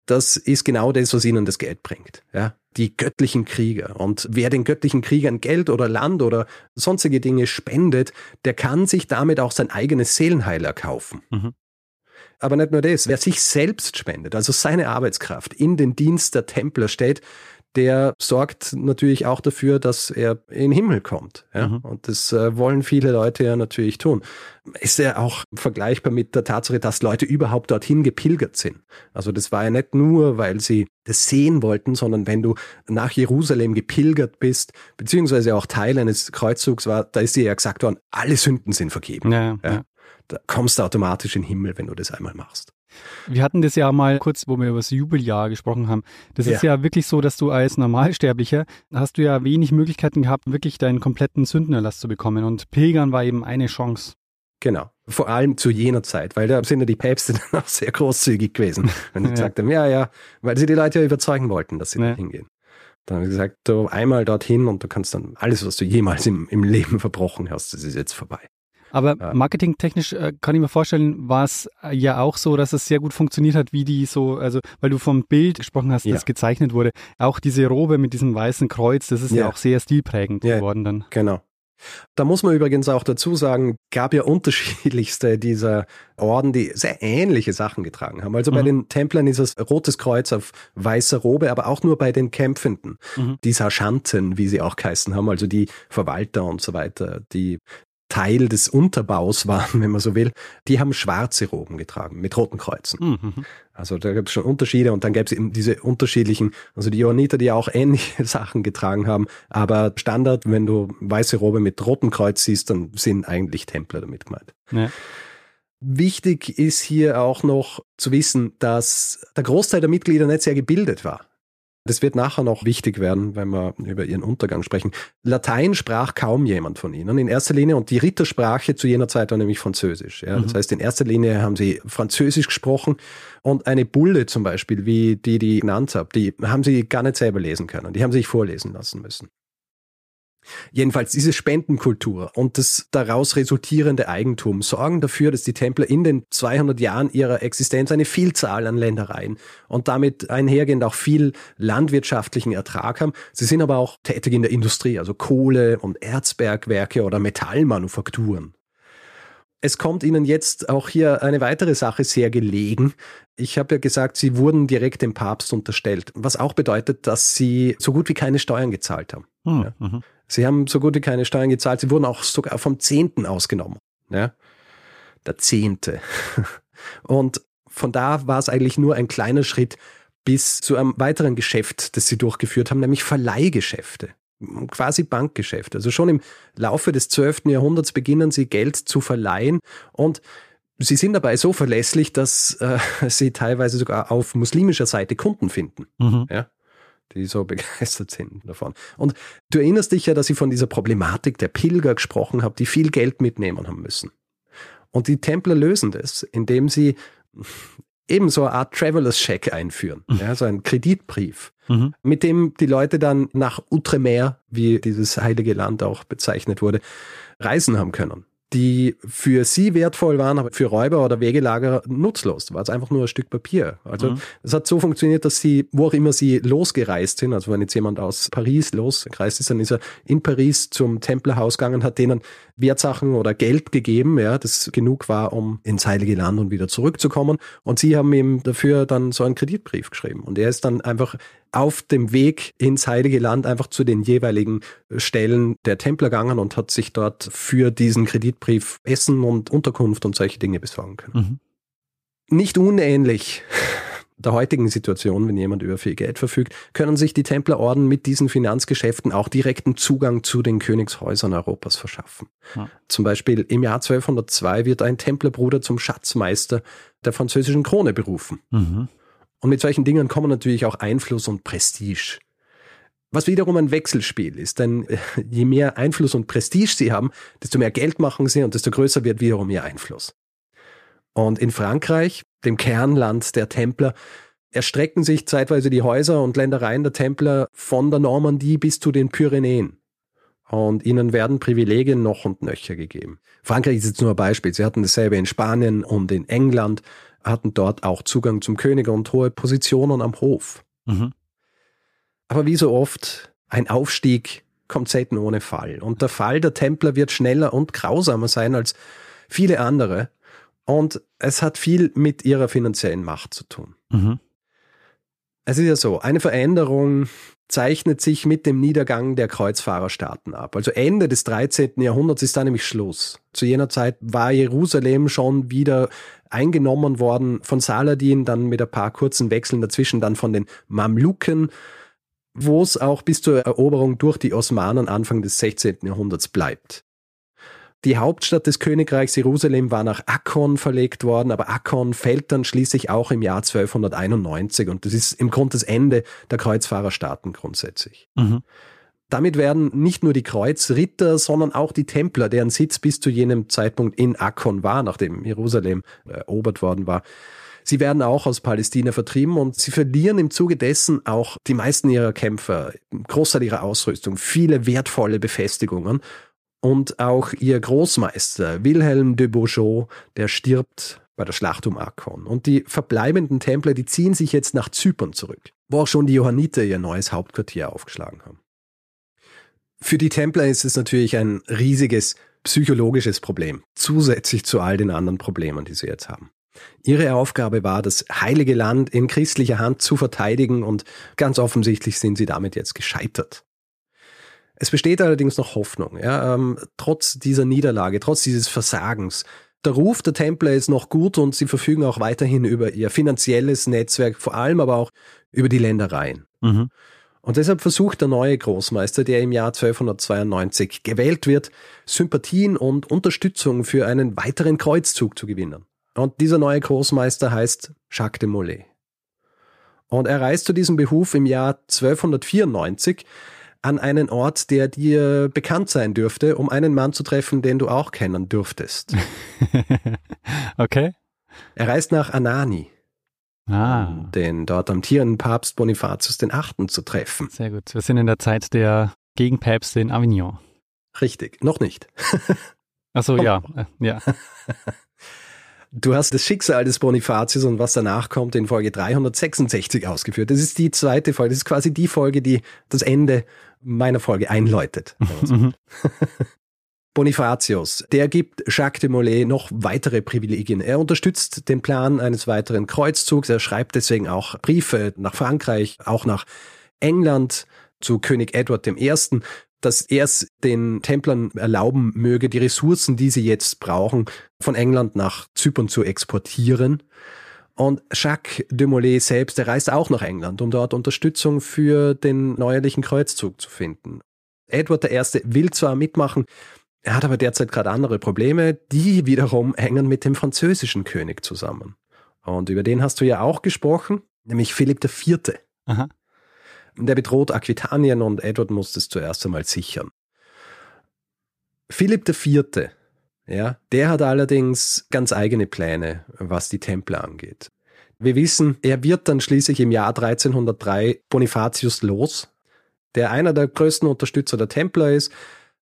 B: das ist genau das, was ihnen das Geld bringt. Ja? Die göttlichen Krieger. Und wer den göttlichen Kriegern Geld oder Land oder sonstige Dinge spendet, der kann sich damit auch sein eigenes Seelenheil erkaufen. Mhm. Aber nicht nur das, wer sich selbst spendet, also seine Arbeitskraft in den Dienst der Templer stellt, der sorgt natürlich auch dafür, dass er in den Himmel kommt. Ja? Mhm. Und das äh, wollen viele Leute ja natürlich tun. Ist ja auch vergleichbar mit der Tatsache, dass Leute überhaupt dorthin gepilgert sind. Also das war ja nicht nur, weil sie das sehen wollten, sondern wenn du nach Jerusalem gepilgert bist, beziehungsweise auch Teil eines Kreuzzugs war, da ist dir ja gesagt worden, alle Sünden sind vergeben. Ja, ja. Da kommst du automatisch in den Himmel, wenn du das einmal machst.
A: Wir hatten das ja mal kurz, wo wir über das Jubeljahr gesprochen haben. Das ja. ist ja wirklich so, dass du als Normalsterblicher hast du ja wenig Möglichkeiten gehabt, wirklich deinen kompletten Sündenerlass zu bekommen. Und Pilgern war eben eine Chance.
B: Genau. Vor allem zu jener Zeit, weil da sind ja die Päpste dann auch sehr großzügig gewesen. Wenn sie ja. gesagt haben, ja, ja, weil sie die Leute ja überzeugen wollten, dass sie ja. da hingehen. Dann haben sie gesagt, du einmal dorthin und du kannst dann alles, was du jemals im, im Leben verbrochen hast, das ist jetzt vorbei.
A: Aber ja. marketingtechnisch äh, kann ich mir vorstellen, war es äh, ja auch so, dass es sehr gut funktioniert hat, wie die so, also weil du vom Bild gesprochen hast, ja. das gezeichnet wurde. Auch diese Robe mit diesem weißen Kreuz, das ist ja, ja auch sehr stilprägend geworden dann.
B: Genau. Da muss man übrigens auch dazu sagen, gab ja unterschiedlichste dieser Orden, die sehr ähnliche Sachen getragen haben. Also mhm. bei den Templern ist es rotes Kreuz auf weißer Robe, aber auch nur bei den Kämpfenden, mhm. die Sergeanten, wie sie auch geheißen haben, also die Verwalter und so weiter, die Teil des Unterbaus waren, wenn man so will, die haben schwarze Roben getragen mit roten Kreuzen. Mhm. Also da gab es schon Unterschiede und dann gab es eben diese unterschiedlichen, also die Johanniter, die auch ähnliche Sachen getragen haben, aber Standard, wenn du weiße Robe mit rotem Kreuz siehst, dann sind eigentlich Templer damit gemeint. Ja. Wichtig ist hier auch noch zu wissen, dass der Großteil der Mitglieder nicht sehr gebildet war. Das wird nachher noch wichtig werden, wenn wir über ihren Untergang sprechen. Latein sprach kaum jemand von ihnen in erster Linie und die Rittersprache zu jener Zeit war nämlich Französisch. Ja. Das mhm. heißt, in erster Linie haben sie Französisch gesprochen und eine Bulle zum Beispiel, wie die, die ich genannt habe, die haben sie gar nicht selber lesen können. Die haben sich vorlesen lassen müssen. Jedenfalls diese Spendenkultur und das daraus resultierende Eigentum sorgen dafür, dass die Templer in den 200 Jahren ihrer Existenz eine Vielzahl an Ländereien und damit einhergehend auch viel landwirtschaftlichen Ertrag haben. Sie sind aber auch tätig in der Industrie, also Kohle- und Erzbergwerke oder Metallmanufakturen. Es kommt Ihnen jetzt auch hier eine weitere Sache sehr gelegen. Ich habe ja gesagt, Sie wurden direkt dem Papst unterstellt, was auch bedeutet, dass Sie so gut wie keine Steuern gezahlt haben. Hm, ja. Sie haben so gut wie keine Steuern gezahlt. Sie wurden auch sogar vom Zehnten ausgenommen. Ja? Der Zehnte. Und von da war es eigentlich nur ein kleiner Schritt bis zu einem weiteren Geschäft, das sie durchgeführt haben, nämlich Verleihgeschäfte. Quasi Bankgeschäfte. Also schon im Laufe des 12. Jahrhunderts beginnen sie Geld zu verleihen und sie sind dabei so verlässlich, dass äh, sie teilweise sogar auf muslimischer Seite Kunden finden. Mhm. Ja? Die so begeistert sind davon. Und du erinnerst dich ja, dass ich von dieser Problematik der Pilger gesprochen habe, die viel Geld mitnehmen haben müssen. Und die Templer lösen das, indem sie eben so eine Art Travelers Check einführen, mhm. ja, so ein Kreditbrief, mhm. mit dem die Leute dann nach Outremer, wie dieses heilige Land auch bezeichnet wurde, reisen haben können die für sie wertvoll waren, aber für Räuber oder Wegelager nutzlos. War es einfach nur ein Stück Papier. Also mhm. es hat so funktioniert, dass sie, wo auch immer sie losgereist sind, also wenn jetzt jemand aus Paris losgereist ist, dann ist er in Paris zum Templerhaus gegangen, hat denen Wertsachen oder Geld gegeben, ja, das genug war, um ins Heilige Land und wieder zurückzukommen. Und sie haben ihm dafür dann so einen Kreditbrief geschrieben. Und er ist dann einfach auf dem Weg ins Heilige Land einfach zu den jeweiligen Stellen der Templer gegangen und hat sich dort für diesen Kreditbrief Essen und Unterkunft und solche Dinge besorgen können. Mhm. Nicht unähnlich der heutigen Situation, wenn jemand über viel Geld verfügt, können sich die Templerorden mit diesen Finanzgeschäften auch direkten Zugang zu den Königshäusern Europas verschaffen. Ja. Zum Beispiel im Jahr 1202 wird ein Templerbruder zum Schatzmeister der französischen Krone berufen. Mhm. Und mit solchen Dingen kommen natürlich auch Einfluss und Prestige. Was wiederum ein Wechselspiel ist, denn äh, je mehr Einfluss und Prestige sie haben, desto mehr Geld machen sie und desto größer wird wiederum ihr Einfluss. Und in Frankreich, dem Kernland der Templer, erstrecken sich zeitweise die Häuser und Ländereien der Templer von der Normandie bis zu den Pyrenäen. Und ihnen werden Privilegien noch und nöcher gegeben. Frankreich ist jetzt nur ein Beispiel. Sie hatten dasselbe in Spanien und in England hatten dort auch Zugang zum König und hohe Positionen am Hof. Mhm. Aber wie so oft, ein Aufstieg kommt selten ohne Fall. Und der Fall der Templer wird schneller und grausamer sein als viele andere. Und es hat viel mit ihrer finanziellen Macht zu tun. Mhm. Es ist ja so, eine Veränderung zeichnet sich mit dem Niedergang der Kreuzfahrerstaaten ab. Also Ende des 13. Jahrhunderts ist da nämlich Schluss. Zu jener Zeit war Jerusalem schon wieder eingenommen worden von Saladin, dann mit ein paar kurzen Wechseln dazwischen, dann von den Mamluken, wo es auch bis zur Eroberung durch die Osmanen Anfang des 16. Jahrhunderts bleibt. Die Hauptstadt des Königreichs Jerusalem war nach Akkon verlegt worden, aber Akkon fällt dann schließlich auch im Jahr 1291 und das ist im Grunde das Ende der Kreuzfahrerstaaten grundsätzlich. Mhm. Damit werden nicht nur die Kreuzritter, sondern auch die Templer, deren Sitz bis zu jenem Zeitpunkt in Akkon war, nachdem Jerusalem erobert worden war, Sie werden auch aus Palästina vertrieben und sie verlieren im Zuge dessen auch die meisten ihrer Kämpfer, Großteil ihrer Ausrüstung, viele wertvolle Befestigungen und auch ihr Großmeister Wilhelm de Beaujeu, der stirbt bei der Schlacht um Akkon. Und die verbleibenden Templer, die ziehen sich jetzt nach Zypern zurück, wo auch schon die Johanniter ihr neues Hauptquartier aufgeschlagen haben. Für die Templer ist es natürlich ein riesiges psychologisches Problem, zusätzlich zu all den anderen Problemen, die sie jetzt haben. Ihre Aufgabe war, das heilige Land in christlicher Hand zu verteidigen und ganz offensichtlich sind sie damit jetzt gescheitert. Es besteht allerdings noch Hoffnung, ja, ähm, trotz dieser Niederlage, trotz dieses Versagens. Der Ruf der Templer ist noch gut und sie verfügen auch weiterhin über ihr finanzielles Netzwerk, vor allem aber auch über die Ländereien. Mhm. Und deshalb versucht der neue Großmeister, der im Jahr 1292 gewählt wird, Sympathien und Unterstützung für einen weiteren Kreuzzug zu gewinnen. Und dieser neue Großmeister heißt Jacques de Molay. Und er reist zu diesem Behuf im Jahr 1294 an einen Ort, der dir bekannt sein dürfte, um einen Mann zu treffen, den du auch kennen dürftest.
A: okay.
B: Er reist nach Anani,
A: ah.
B: den dort amtierenden Papst Bonifatius VIII. zu treffen.
A: Sehr gut. Wir sind in der Zeit der Gegenpäpste in Avignon.
B: Richtig, noch nicht.
A: Achso, ja, äh, ja.
B: Du hast das Schicksal des Bonifatius und was danach kommt in Folge 366 ausgeführt. Das ist die zweite Folge. Das ist quasi die Folge, die das Ende meiner Folge einläutet.
A: Mhm.
B: Bonifatius, der gibt Jacques de Molay noch weitere Privilegien. Er unterstützt den Plan eines weiteren Kreuzzugs. Er schreibt deswegen auch Briefe nach Frankreich, auch nach England zu König Edward I., dass er es den Templern erlauben möge, die Ressourcen, die sie jetzt brauchen, von England nach Zypern zu exportieren. Und Jacques de Molay selbst, der reist auch nach England, um dort Unterstützung für den neuerlichen Kreuzzug zu finden. Edward I. will zwar mitmachen, er hat aber derzeit gerade andere Probleme, die wiederum hängen mit dem französischen König zusammen. Und über den hast du ja auch gesprochen, nämlich Philipp IV.
A: Aha.
B: Der bedroht Aquitanien und Edward muss das zuerst einmal sichern. Philipp IV., ja, der hat allerdings ganz eigene Pläne, was die Templer angeht. Wir wissen, er wird dann schließlich im Jahr 1303 Bonifatius los, der einer der größten Unterstützer der Templer ist.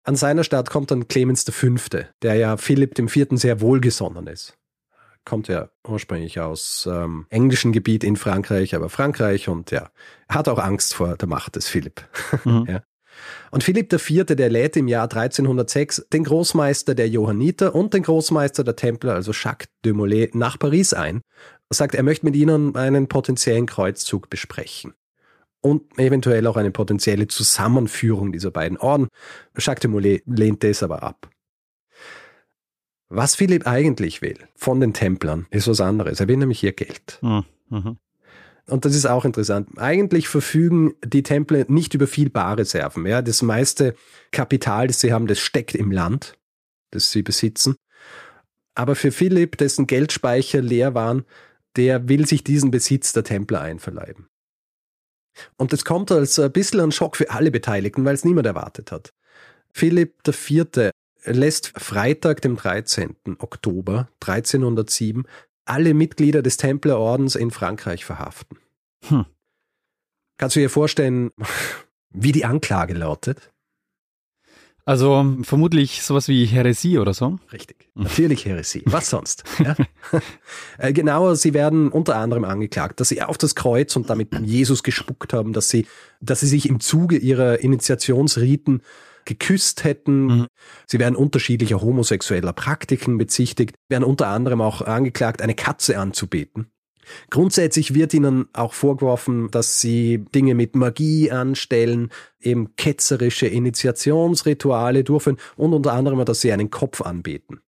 B: An seiner Stadt kommt dann Clemens V., der ja Philipp IV. sehr wohlgesonnen ist kommt ja ursprünglich aus ähm, englischen Gebiet in Frankreich, aber Frankreich und ja, hat auch Angst vor der Macht des Philipp. Mhm. ja. Und Philipp IV., der lädt im Jahr 1306 den Großmeister der Johanniter und den Großmeister der Templer, also Jacques de Molay, nach Paris ein. Er sagt, er möchte mit ihnen einen potenziellen Kreuzzug besprechen. Und eventuell auch eine potenzielle Zusammenführung dieser beiden Orden. Jacques de Molay lehnt das aber ab. Was Philipp eigentlich will von den Templern, ist was anderes. Er will nämlich ihr Geld.
A: Hm, mhm.
B: Und das ist auch interessant. Eigentlich verfügen die Templer nicht über viel Barreserven. Ja, das meiste Kapital, das sie haben, das steckt im Land, das sie besitzen. Aber für Philipp, dessen Geldspeicher leer waren, der will sich diesen Besitz der Templer einverleiben. Und das kommt als ein bisschen ein Schock für alle Beteiligten, weil es niemand erwartet hat. Philipp IV lässt Freitag, dem 13. Oktober 1307, alle Mitglieder des Templerordens in Frankreich verhaften.
A: Hm.
B: Kannst du dir vorstellen, wie die Anklage lautet?
A: Also vermutlich sowas wie Häresie oder so.
B: Richtig, natürlich Häresie. Was sonst? Ja? Äh, genauer, sie werden unter anderem angeklagt, dass sie auf das Kreuz und damit Jesus gespuckt haben, dass sie, dass sie sich im Zuge ihrer Initiationsriten geküsst hätten. Mhm. Sie werden unterschiedlicher homosexueller Praktiken bezichtigt, werden unter anderem auch angeklagt, eine Katze anzubeten. Grundsätzlich wird ihnen auch vorgeworfen, dass sie Dinge mit Magie anstellen, eben ketzerische Initiationsrituale durchführen und unter anderem, dass sie einen Kopf anbeten.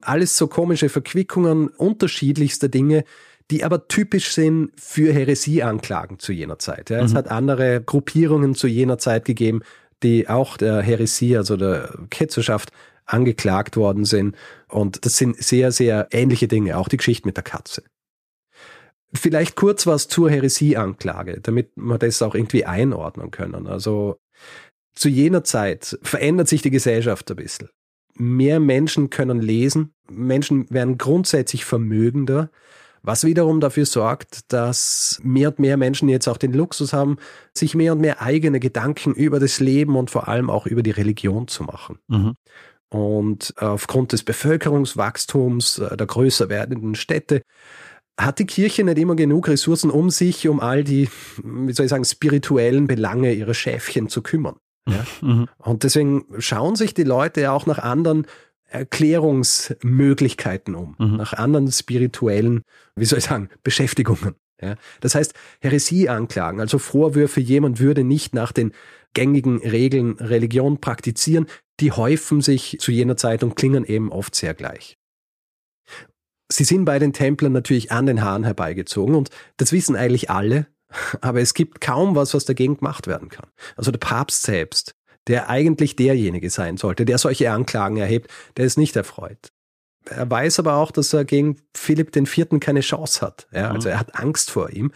B: Alles so komische Verquickungen unterschiedlichster Dinge, die aber typisch sind für Häresieanklagen zu jener Zeit. Ja, mhm. Es hat andere Gruppierungen zu jener Zeit gegeben, die auch der Heresie, also der Ketzerschaft, angeklagt worden sind. Und das sind sehr, sehr ähnliche Dinge, auch die Geschichte mit der Katze. Vielleicht kurz was zur Heresieanklage, damit wir das auch irgendwie einordnen können. Also zu jener Zeit verändert sich die Gesellschaft ein bisschen. Mehr Menschen können lesen, Menschen werden grundsätzlich vermögender, was wiederum dafür sorgt, dass mehr und mehr Menschen jetzt auch den Luxus haben, sich mehr und mehr eigene Gedanken über das Leben und vor allem auch über die Religion zu machen.
A: Mhm.
B: Und aufgrund des Bevölkerungswachstums äh, der größer werdenden Städte hat die Kirche nicht immer genug Ressourcen, um sich um all die, wie soll ich sagen, spirituellen Belange ihrer Schäfchen zu kümmern. Ja?
A: Mhm.
B: Und deswegen schauen sich die Leute auch nach anderen Erklärungsmöglichkeiten um, mhm. nach anderen spirituellen, wie soll ich sagen, Beschäftigungen. Ja? Das heißt, Häresieanklagen, also Vorwürfe, jemand würde nicht nach den gängigen Regeln Religion praktizieren, die häufen sich zu jener Zeit und klingen eben oft sehr gleich. Sie sind bei den Templern natürlich an den Haaren herbeigezogen und das wissen eigentlich alle, aber es gibt kaum was, was dagegen gemacht werden kann. Also der Papst selbst der eigentlich derjenige sein sollte, der solche Anklagen erhebt, der ist nicht erfreut. Er weiß aber auch, dass er gegen Philipp IV. keine Chance hat. Ja, also mhm. er hat Angst vor ihm.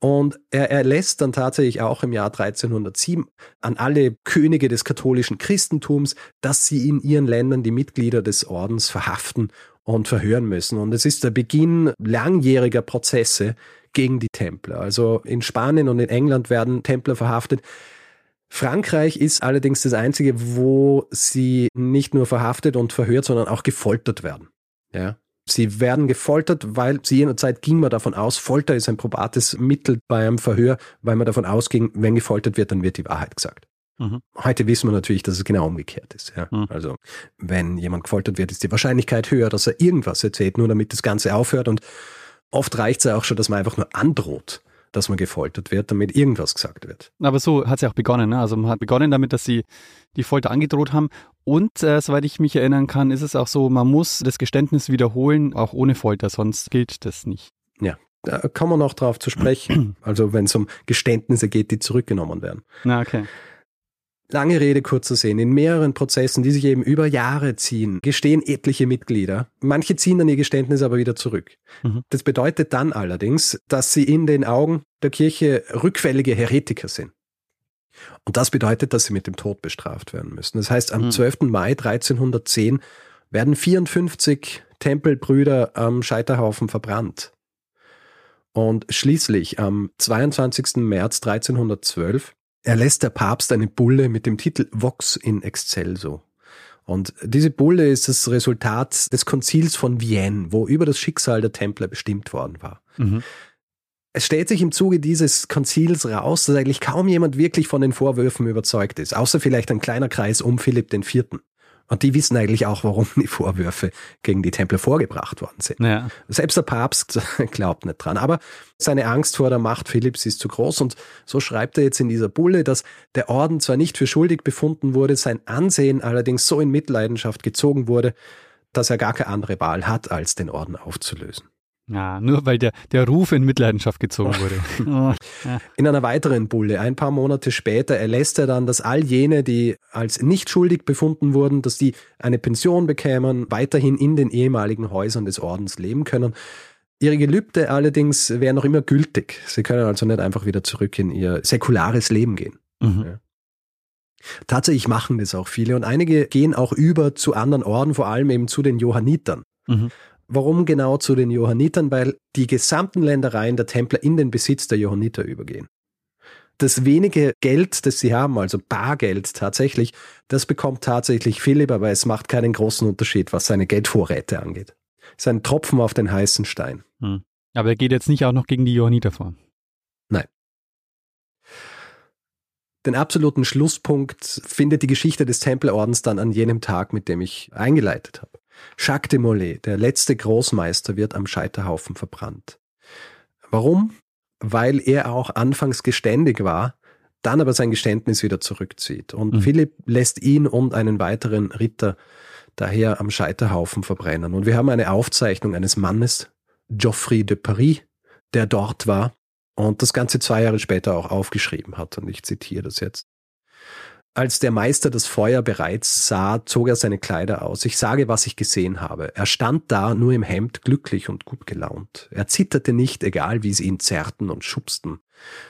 B: Und er erlässt dann tatsächlich auch im Jahr 1307 an alle Könige des katholischen Christentums, dass sie in ihren Ländern die Mitglieder des Ordens verhaften und verhören müssen. Und es ist der Beginn langjähriger Prozesse gegen die Templer. Also in Spanien und in England werden Templer verhaftet. Frankreich ist allerdings das einzige, wo sie nicht nur verhaftet und verhört, sondern auch gefoltert werden. Ja. Sie werden gefoltert, weil zu jener Zeit ging man davon aus, Folter ist ein probates Mittel bei einem Verhör, weil man davon ausging, wenn gefoltert wird, dann wird die Wahrheit gesagt. Mhm. Heute wissen wir natürlich, dass es genau umgekehrt ist. Ja? Mhm. Also wenn jemand gefoltert wird, ist die Wahrscheinlichkeit höher, dass er irgendwas erzählt, nur damit das Ganze aufhört. Und oft reicht es ja auch schon, dass man einfach nur androht dass man gefoltert wird, damit irgendwas gesagt wird.
A: Aber so hat es ja auch begonnen. Ne? Also man hat begonnen damit, dass sie die Folter angedroht haben. Und äh, soweit ich mich erinnern kann, ist es auch so, man muss das Geständnis wiederholen, auch ohne Folter, sonst gilt das nicht.
B: Ja, da kann man noch drauf zu sprechen. Also wenn es um Geständnisse geht, die zurückgenommen werden.
A: Na, okay.
B: Lange Rede, kurzer Sinn. In mehreren Prozessen, die sich eben über Jahre ziehen, gestehen etliche Mitglieder. Manche ziehen dann ihr Geständnis aber wieder zurück. Mhm. Das bedeutet dann allerdings, dass sie in den Augen der Kirche rückfällige Heretiker sind. Und das bedeutet, dass sie mit dem Tod bestraft werden müssen. Das heißt, am mhm. 12. Mai 1310 werden 54 Tempelbrüder am Scheiterhaufen verbrannt. Und schließlich am 22. März 1312 erlässt der Papst eine Bulle mit dem Titel Vox in Excelso. Und diese Bulle ist das Resultat des Konzils von Vienne, wo über das Schicksal der Templer bestimmt worden war. Mhm. Es stellt sich im Zuge dieses Konzils raus, dass eigentlich kaum jemand wirklich von den Vorwürfen überzeugt ist, außer vielleicht ein kleiner Kreis um Philipp IV. Und die wissen eigentlich auch, warum die Vorwürfe gegen die Tempel vorgebracht worden sind. Ja. Selbst der Papst glaubt nicht dran. Aber seine Angst vor der Macht Philipps ist zu groß. Und so schreibt er jetzt in dieser Bulle, dass der Orden zwar nicht für schuldig befunden wurde, sein Ansehen allerdings so in Mitleidenschaft gezogen wurde, dass er gar keine andere Wahl hat, als den Orden aufzulösen.
A: Ja, nur weil der, der Ruf in Mitleidenschaft gezogen wurde.
B: Oh, in einer weiteren Bulle, ein paar Monate später, erlässt er dann, dass all jene, die als nicht schuldig befunden wurden, dass die eine Pension bekämen, weiterhin in den ehemaligen Häusern des Ordens leben können. Ihre Gelübde allerdings wären noch immer gültig. Sie können also nicht einfach wieder zurück in ihr säkulares Leben gehen. Mhm. Ja. Tatsächlich machen das auch viele und einige gehen auch über zu anderen Orden, vor allem eben zu den Johannitern. Mhm. Warum genau zu den Johannitern? Weil die gesamten Ländereien der Templer in den Besitz der Johanniter übergehen. Das wenige Geld, das sie haben, also Bargeld tatsächlich, das bekommt tatsächlich Philipp, aber es macht keinen großen Unterschied, was seine Geldvorräte angeht. Es ist ein Tropfen auf den heißen Stein. Hm.
A: Aber er geht jetzt nicht auch noch gegen die Johanniter vor.
B: Nein. Den absoluten Schlusspunkt findet die Geschichte des Tempelordens dann an jenem Tag, mit dem ich eingeleitet habe. Jacques de Molay, der letzte Großmeister, wird am Scheiterhaufen verbrannt. Warum? Weil er auch anfangs geständig war, dann aber sein Geständnis wieder zurückzieht. Und mhm. Philipp lässt ihn und einen weiteren Ritter daher am Scheiterhaufen verbrennen. Und wir haben eine Aufzeichnung eines Mannes, Geoffrey de Paris, der dort war und das Ganze zwei Jahre später auch aufgeschrieben hat. Und ich zitiere das jetzt. Als der Meister das Feuer bereits sah, zog er seine Kleider aus. Ich sage, was ich gesehen habe. Er stand da nur im Hemd, glücklich und gut gelaunt. Er zitterte nicht, egal wie sie ihn zerrten und schubsten.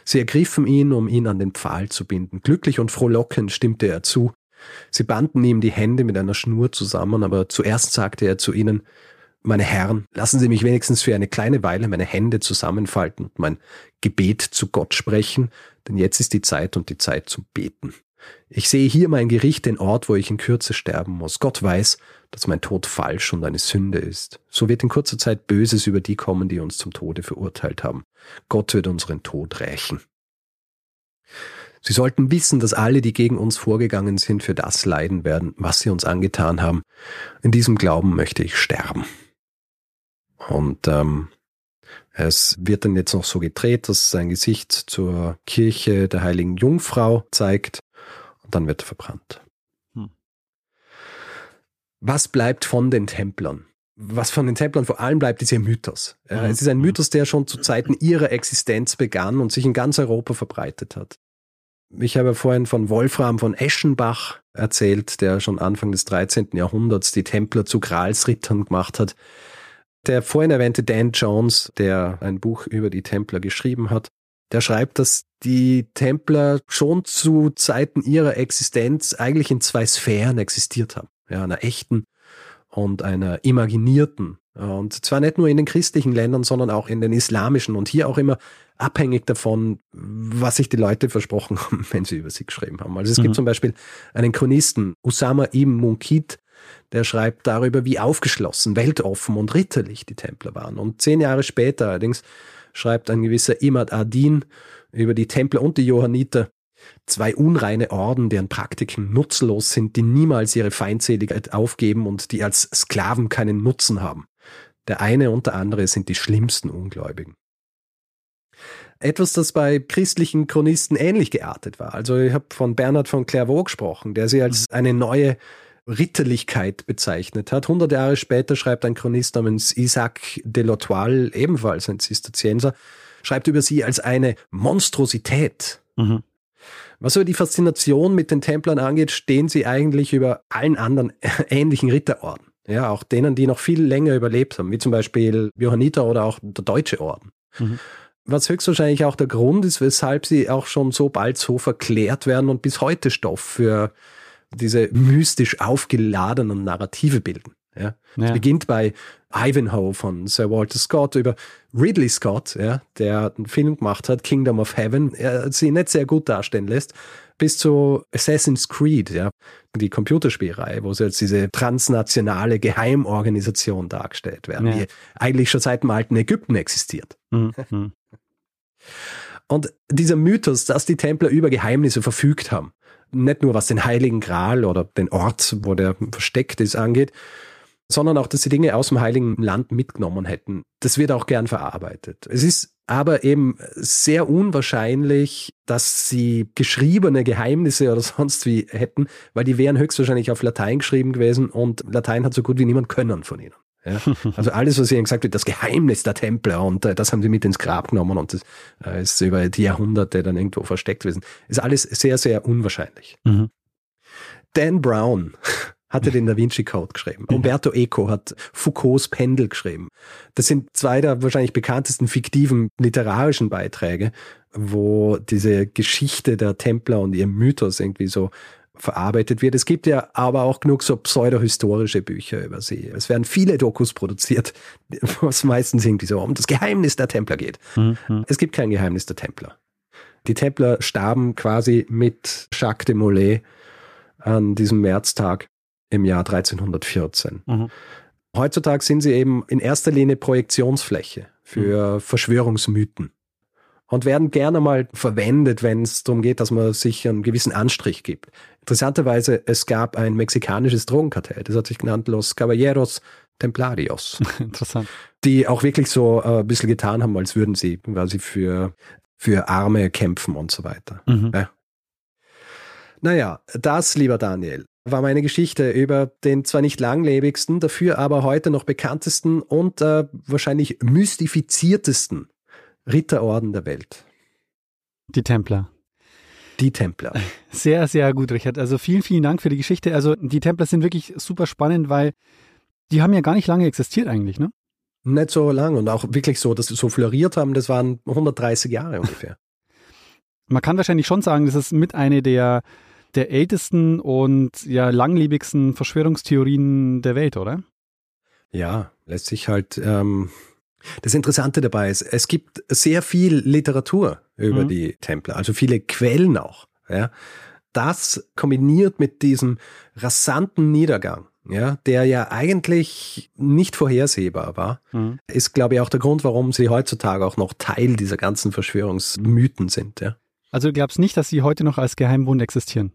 B: Sie ergriffen ihn, um ihn an den Pfahl zu binden. Glücklich und frohlockend stimmte er zu. Sie banden ihm die Hände mit einer Schnur zusammen, aber zuerst sagte er zu ihnen, meine Herren, lassen Sie mich wenigstens für eine kleine Weile meine Hände zusammenfalten und mein Gebet zu Gott sprechen, denn jetzt ist die Zeit und die Zeit zum Beten. Ich sehe hier mein Gericht, den Ort, wo ich in Kürze sterben muss. Gott weiß, dass mein Tod falsch und eine Sünde ist. So wird in kurzer Zeit Böses über die kommen, die uns zum Tode verurteilt haben. Gott wird unseren Tod rächen. Sie sollten wissen, dass alle, die gegen uns vorgegangen sind, für das leiden werden, was sie uns angetan haben. In diesem Glauben möchte ich sterben. Und ähm, es wird dann jetzt noch so gedreht, dass sein Gesicht zur Kirche der heiligen Jungfrau zeigt und dann wird er verbrannt. Hm. Was bleibt von den Templern? Was von den Templern vor allem bleibt, ist ihr Mythos. Mhm. Es ist ein Mythos, der schon zu Zeiten ihrer Existenz begann und sich in ganz Europa verbreitet hat. Ich habe vorhin von Wolfram von Eschenbach erzählt, der schon Anfang des 13. Jahrhunderts die Templer zu Gralsrittern gemacht hat. Der vorhin erwähnte Dan Jones, der ein Buch über die Templer geschrieben hat, Der schreibt, dass die Templer schon zu Zeiten ihrer Existenz eigentlich in zwei Sphären existiert haben. Ja, einer echten und einer imaginierten. Und zwar nicht nur in den christlichen Ländern, sondern auch in den islamischen und hier auch immer abhängig davon, was sich die Leute versprochen haben, wenn sie über sie geschrieben haben. Also es mhm. gibt zum Beispiel einen Chronisten, Usama ibn Munkid, der schreibt darüber, wie aufgeschlossen, weltoffen und ritterlich die Templer waren. Und zehn Jahre später allerdings schreibt ein gewisser Imad Adin über die Templer und die Johanniter, zwei unreine Orden, deren Praktiken nutzlos sind, die niemals ihre Feindseligkeit aufgeben und die als Sklaven keinen Nutzen haben. Der eine und der andere sind die schlimmsten Ungläubigen. Etwas, das bei christlichen Chronisten ähnlich geartet war. Also ich habe von Bernhard von Clairvaux gesprochen, der sie als eine neue Ritterlichkeit bezeichnet hat. Hundert Jahre später schreibt ein Chronist namens Isaac de Lotoile, ebenfalls ein Zisterzienser, schreibt über sie als eine Monstrosität. Mhm. Was aber die Faszination mit den Templern angeht, stehen sie eigentlich über allen anderen ähnlichen Ritterorden. Ja, auch denen, die noch viel länger überlebt haben, wie zum Beispiel Johanniter oder auch der Deutsche Orden. Mhm. Was höchstwahrscheinlich auch der Grund ist, weshalb sie auch schon so bald so verklärt werden und bis heute Stoff für diese mystisch aufgeladenen Narrative bilden. Ja. ja. Es beginnt bei Ivanhoe von Sir Walter Scott über Ridley Scott, ja, der einen Film gemacht hat, Kingdom of Heaven, er sie nicht sehr gut darstellen lässt, bis zu Assassin's Creed, ja, die Computerspielreihe, wo sie als diese transnationale Geheimorganisation dargestellt werden, ja. die eigentlich schon seit dem alten Ägypten existiert. Mhm. mhm. Und dieser Mythos, dass die Templer über Geheimnisse verfügt haben, nicht nur was den Heiligen Gral oder den Ort, wo der versteckt ist, angeht, sondern auch, dass sie Dinge aus dem Heiligen Land mitgenommen hätten. Das wird auch gern verarbeitet. Es ist aber eben sehr unwahrscheinlich, dass sie geschriebene Geheimnisse oder sonst wie hätten, weil die wären höchstwahrscheinlich auf Latein geschrieben gewesen und Latein hat so gut wie niemand können von ihnen. Ja? Also alles, was ihnen gesagt wird, das Geheimnis der Templer und äh, das haben sie mit ins Grab genommen und das äh, ist über die Jahrhunderte dann irgendwo versteckt gewesen. Ist alles sehr, sehr unwahrscheinlich. Mhm. Dan Brown hatte den Da Vinci Code geschrieben. Umberto Eco hat Foucaults Pendel geschrieben. Das sind zwei der wahrscheinlich bekanntesten fiktiven literarischen Beiträge, wo diese Geschichte der Templer und ihr Mythos irgendwie so verarbeitet wird. Es gibt ja aber auch genug so pseudohistorische Bücher über sie. Es werden viele Dokus produziert, was meistens irgendwie so um das Geheimnis der Templer geht. Mhm. Es gibt kein Geheimnis der Templer. Die Templer starben quasi mit Jacques de Molay an diesem Märztag im Jahr 1314. Mhm. Heutzutage sind sie eben in erster Linie Projektionsfläche für mhm. Verschwörungsmythen und werden gerne mal verwendet, wenn es darum geht, dass man sich einen gewissen Anstrich gibt. Interessanterweise, es gab ein mexikanisches Drogenkartell, das hat sich genannt Los Caballeros Templarios.
A: Interessant.
B: Die auch wirklich so äh, ein bisschen getan haben, als würden sie quasi für, für Arme kämpfen und so weiter. Mhm. Ja. Naja, das, lieber Daniel, war meine Geschichte über den zwar nicht langlebigsten, dafür aber heute noch bekanntesten und äh, wahrscheinlich mystifiziertesten Ritterorden der Welt.
A: Die Templer.
B: Die Templer.
A: Sehr, sehr gut, Richard. Also vielen, vielen Dank für die Geschichte. Also die Templer sind wirklich super spannend, weil die haben ja gar nicht lange existiert eigentlich, ne?
B: Nicht so lange und auch wirklich so, dass sie so floriert haben, das waren 130 Jahre ungefähr.
A: Man kann wahrscheinlich schon sagen, das ist mit eine der, der ältesten und ja langlebigsten Verschwörungstheorien der Welt, oder?
B: Ja, lässt sich halt ähm, das Interessante dabei ist, es gibt sehr viel Literatur über mhm. die Templer, also viele Quellen auch. Ja. Das kombiniert mit diesem rasanten Niedergang, ja, der ja eigentlich nicht vorhersehbar war, mhm. ist, glaube ich, auch der Grund, warum sie heutzutage auch noch Teil dieser ganzen Verschwörungsmythen sind. Ja.
A: Also du glaubst nicht, dass sie heute noch als Geheimbund existieren?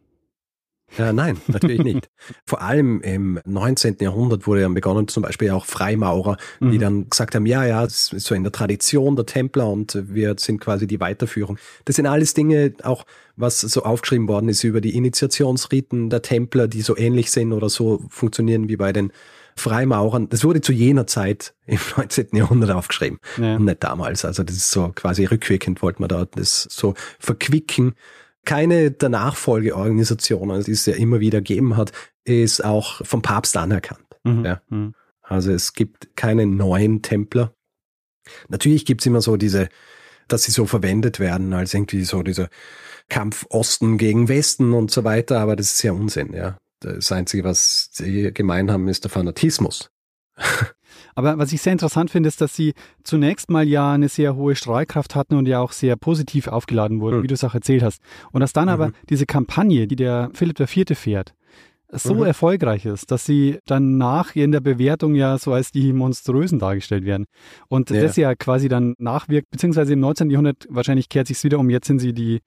B: Ja, nein, natürlich nicht. Vor allem im 19. Jahrhundert wurde dann begonnen, zum Beispiel auch Freimaurer, die mhm. dann gesagt haben, ja, ja, das ist so in der Tradition der Templer und wir sind quasi die Weiterführung. Das sind alles Dinge, auch was so aufgeschrieben worden ist über die Initiationsriten der Templer, die so ähnlich sind oder so funktionieren wie bei den Freimaurern. Das wurde zu jener Zeit im 19. Jahrhundert aufgeschrieben ja. und nicht damals. Also das ist so quasi rückwirkend, wollte man da das so verquicken keine der Nachfolgeorganisationen, die es ja immer wieder gegeben hat, ist auch vom Papst anerkannt. Mhm. Ja. Mhm. Also es gibt keine neuen Templer. Natürlich gibt es immer so diese dass sie so verwendet werden als irgendwie so dieser Kampf Osten gegen Westen und so weiter, aber das ist ja Unsinn, ja. Das Einzige, was sie gemein haben, ist der Fanatismus.
A: Aber was ich sehr interessant finde, ist, dass sie zunächst mal ja eine sehr hohe Strahlkraft hatten und ja auch sehr positiv aufgeladen wurden, mhm. wie du es auch erzählt hast. Und dass dann mhm. aber diese Kampagne, die der Philipp IV. fährt, so mhm. erfolgreich ist, dass sie dann nach in der Bewertung ja so als die Monströsen dargestellt werden. Und ja. das ja quasi dann nachwirkt, beziehungsweise im 19. Jahrhundert wahrscheinlich kehrt sich wieder um, jetzt sind sie die